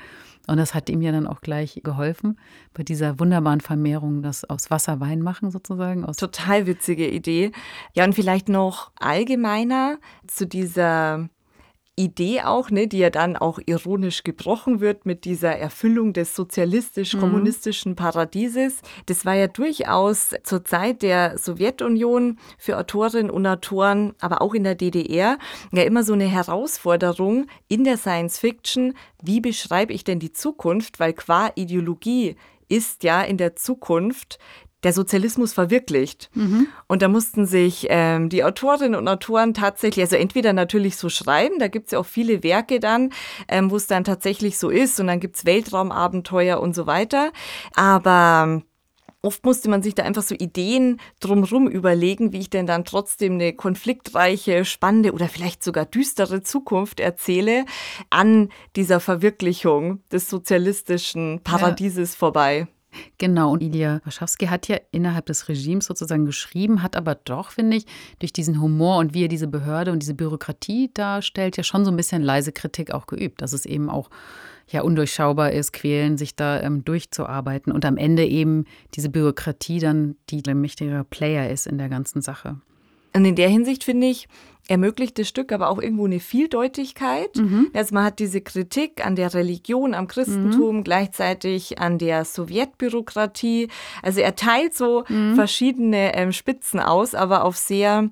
Und das hat ihm ja dann auch gleich geholfen bei dieser wunderbaren Vermehrung, das aus Wasser Wein machen sozusagen. Aus Total witzige Idee. Ja, und vielleicht noch allgemeiner zu dieser Idee auch, ne, die ja dann auch ironisch gebrochen wird mit dieser Erfüllung des sozialistisch-kommunistischen Paradieses. Das war ja durchaus zur Zeit der Sowjetunion für Autorinnen und Autoren, aber auch in der DDR, ja immer so eine Herausforderung in der Science Fiction. Wie beschreibe ich denn die Zukunft? Weil qua Ideologie ist ja in der Zukunft der Sozialismus verwirklicht. Und da mussten sich ähm, die Autorinnen und Autoren tatsächlich, also entweder natürlich so schreiben, da gibt es ja auch viele Werke dann, ähm, wo es dann tatsächlich so ist und dann gibt es Weltraumabenteuer und so weiter. Aber ähm, Oft musste man sich da einfach so Ideen drumherum überlegen, wie ich denn dann trotzdem eine konfliktreiche, spannende oder vielleicht sogar düstere Zukunft erzähle an dieser Verwirklichung des sozialistischen Paradieses vorbei. Genau, und Ilya Warschawski hat ja innerhalb des Regimes sozusagen geschrieben, hat aber doch, finde ich, durch diesen Humor und wie er diese Behörde und diese Bürokratie darstellt, ja schon so ein bisschen leise Kritik auch geübt, dass es eben auch ja undurchschaubar ist, quälen, sich da ähm, durchzuarbeiten und am Ende eben diese Bürokratie dann die der mächtigere Player ist in der ganzen Sache. Und in der Hinsicht finde ich, ermöglicht das Stück aber auch irgendwo eine Vieldeutigkeit. Also man hat diese Kritik an der Religion, am Christentum, gleichzeitig an der Sowjetbürokratie. Also er teilt so verschiedene ähm, Spitzen aus, aber auf sehr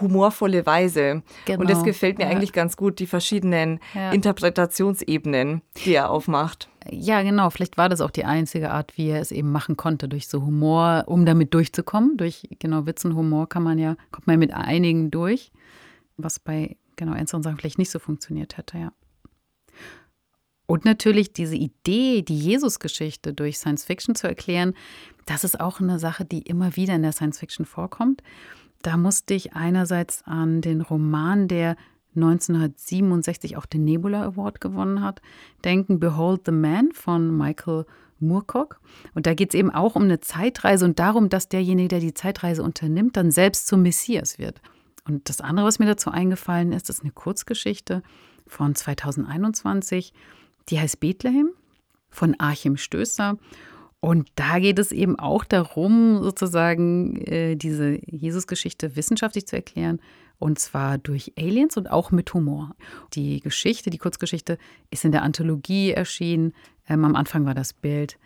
humorvolle Weise. Und das Genau, gefällt mir ja. eigentlich ganz gut, die verschiedenen Ja. Interpretationsebenen, die er aufmacht. Ja, genau. Vielleicht war das auch die einzige Art, wie er es eben machen konnte, durch so Humor, um damit durchzukommen. Durch genau Witz und Humor kann man ja, kommt man ja mit einigen durch, was bei genau ernsteren Sachen vielleicht nicht so funktioniert hätte, ja. Und natürlich diese Idee, die Jesus-Geschichte durch Science Fiction zu erklären, das ist auch eine Sache, die immer wieder in der Science Fiction vorkommt. Da musste ich einerseits an den Roman der 1967 auch den Nebula Award gewonnen hat, denken Behold the Man von Michael Moorcock. Und da geht es eben auch um eine Zeitreise und darum, dass derjenige, der die Zeitreise unternimmt, dann selbst zum Messias wird. Und das andere, was mir dazu eingefallen ist, ist eine Kurzgeschichte von 2021, die heißt Bethlehem von Achim Stößer. Und da geht es eben auch darum, sozusagen äh, diese Jesusgeschichte wissenschaftlich zu erklären. Und zwar durch Aliens und auch mit Humor. Die Geschichte, die Kurzgeschichte, ist in der Anthologie erschienen. Ähm, am Anfang war das Bild,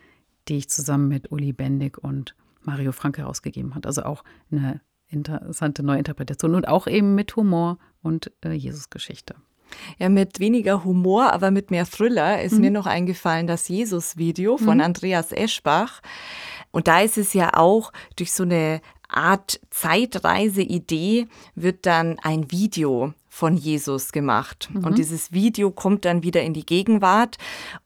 die ich zusammen mit Uli Bendig und Mario Frank herausgegeben hat. Also auch eine interessante Neuinterpretation und auch eben mit Humor und äh, Jesusgeschichte. Ja, mit weniger Humor, aber mit mehr Thriller ist mhm. mir noch eingefallen das Jesus-Video von mhm. Andreas Eschbach. Und da ist es ja auch durch so eine Art Zeitreise-Idee wird dann ein Video von Jesus gemacht. Mhm. Und dieses Video kommt dann wieder in die Gegenwart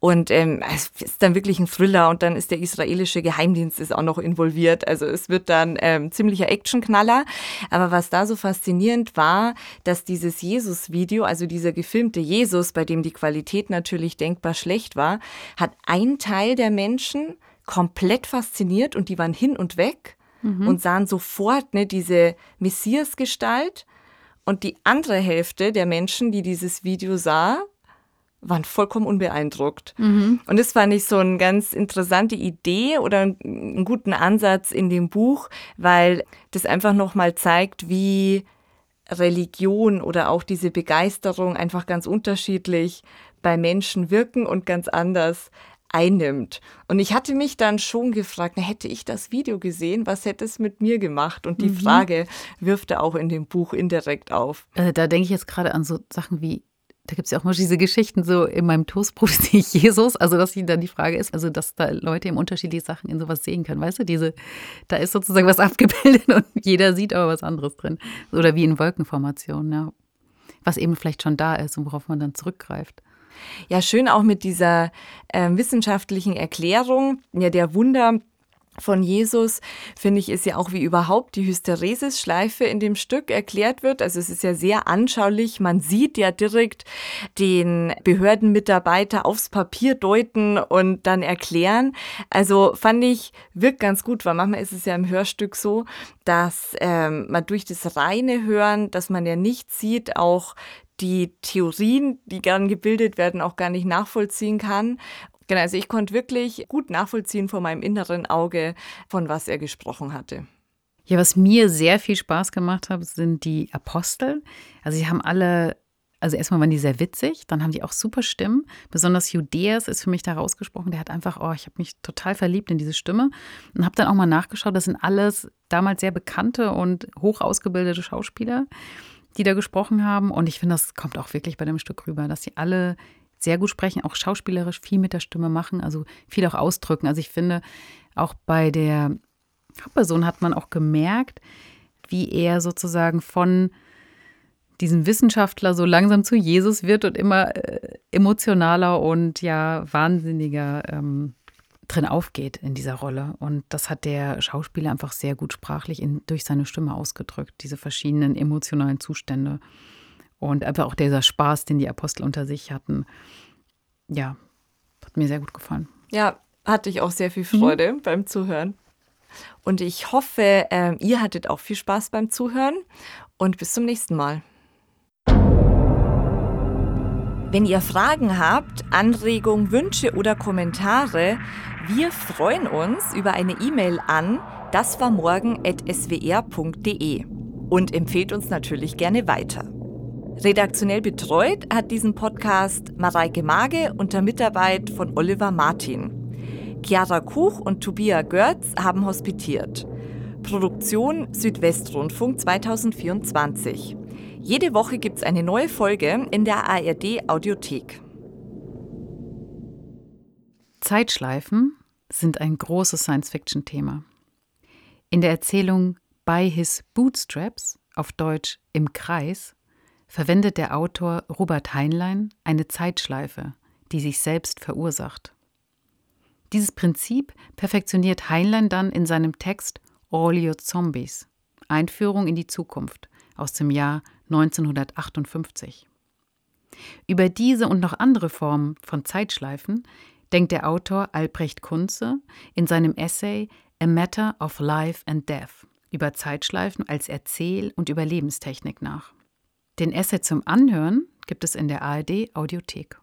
und ähm, es ist dann wirklich ein Thriller und dann ist der israelische Geheimdienst ist auch noch involviert. Also es wird dann ähm, ziemlicher Actionknaller. Aber was da so faszinierend war, dass dieses Jesus-Video, also dieser gefilmte Jesus, bei dem die Qualität natürlich denkbar schlecht war, hat ein Teil der Menschen komplett fasziniert und die waren hin und weg mhm. und sahen sofort ne, diese Messias-Gestalt und die andere Hälfte der Menschen, die dieses Video sah, waren vollkommen unbeeindruckt. Mhm. Und das fand ich so eine ganz interessante Idee oder einen guten Ansatz in dem Buch, weil das einfach nochmal zeigt, wie Religion oder auch diese Begeisterung einfach ganz unterschiedlich bei Menschen wirken und ganz anders einnimmt. Und ich hatte mich dann schon gefragt, na, hätte ich das Video gesehen, was hätte es mit mir gemacht? Und die mhm. Frage wirft er auch in dem Buch indirekt auf. Also da denke ich jetzt gerade an so Sachen wie da gibt es ja auch mal diese Geschichten so in meinem Toastbrot [LAUGHS] sehe ich Jesus. Also, dass dann die Frage ist, also, dass da Leute eben unterschiedliche Sachen in sowas sehen können. Weißt du, diese, da ist sozusagen was [LAUGHS] abgebildet und jeder sieht aber was anderes drin. Oder wie in Wolkenformationen, ja. Was eben vielleicht schon da ist und worauf man dann zurückgreift. Ja, schön auch mit dieser äh, wissenschaftlichen Erklärung ja, der Wunder von Jesus, finde ich, ist ja auch wie überhaupt die Hysteresis-Schleife in dem Stück erklärt wird. Also es ist ja sehr anschaulich. Man sieht ja direkt den Behördenmitarbeiter aufs Papier deuten und dann erklären. Also fand ich, wirkt ganz gut, weil manchmal ist es ja im Hörstück so, dass ähm, man durch das reine Hören, dass man ja nicht sieht, auch die Theorien, die gern gebildet werden, auch gar nicht nachvollziehen kann. Genau, also ich konnte wirklich gut nachvollziehen vor meinem inneren Auge, von was er gesprochen hatte. Ja, was mir sehr viel Spaß gemacht hat, sind die Apostel. Also sie haben alle, also erstmal waren die sehr witzig, dann haben die auch super Stimmen. Besonders Judäas ist für mich da rausgesprochen. Der hat einfach, oh, ich habe mich total verliebt in diese Stimme und habe dann auch mal nachgeschaut. Das sind alles damals sehr bekannte und hoch ausgebildete Schauspieler die da gesprochen haben. Und ich finde, das kommt auch wirklich bei dem Stück rüber, dass sie alle sehr gut sprechen, auch schauspielerisch viel mit der Stimme machen, also viel auch ausdrücken. Also ich finde, auch bei der Hauptperson hat man auch gemerkt, wie er sozusagen von diesem Wissenschaftler so langsam zu Jesus wird und immer äh, emotionaler und ja wahnsinniger ähm, drin aufgeht in dieser Rolle. Und das hat der Schauspieler einfach sehr gut sprachlich in, durch seine Stimme ausgedrückt, diese verschiedenen emotionalen Zustände. Und einfach auch dieser Spaß, den die Apostel unter sich hatten. Ja, hat mir sehr gut gefallen. Ja, hatte ich auch sehr viel Freude mhm. beim Zuhören. Und ich hoffe, äh, ihr hattet auch viel Spaß beim Zuhören. Und bis zum nächsten Mal. Wenn ihr Fragen habt, Anregungen, Wünsche oder Kommentare, wir freuen uns über eine E-Mail an daswarmorgen.swr.de und empfehlt uns natürlich gerne weiter. Redaktionell betreut hat diesen Podcast Mareike Mage unter Mitarbeit von Oliver Martin. Chiara Kuch und Tobias Görz haben hospitiert. Produktion Südwestrundfunk 2024. Jede Woche gibt es eine neue Folge in der ARD Audiothek. Zeitschleifen sind ein großes Science-Fiction-Thema. In der Erzählung By His Bootstraps, auf Deutsch Im Kreis, verwendet der Autor Robert Heinlein eine Zeitschleife, die sich selbst verursacht. Dieses Prinzip perfektioniert Heinlein dann in seinem Text All Zombies, Einführung in die Zukunft aus dem Jahr 1958. Über diese und noch andere Formen von Zeitschleifen denkt der Autor Albrecht Kunze in seinem Essay A Matter of Life and Death über Zeitschleifen als Erzähl- und Überlebenstechnik nach. Den Essay zum Anhören gibt es in der ARD Audiothek.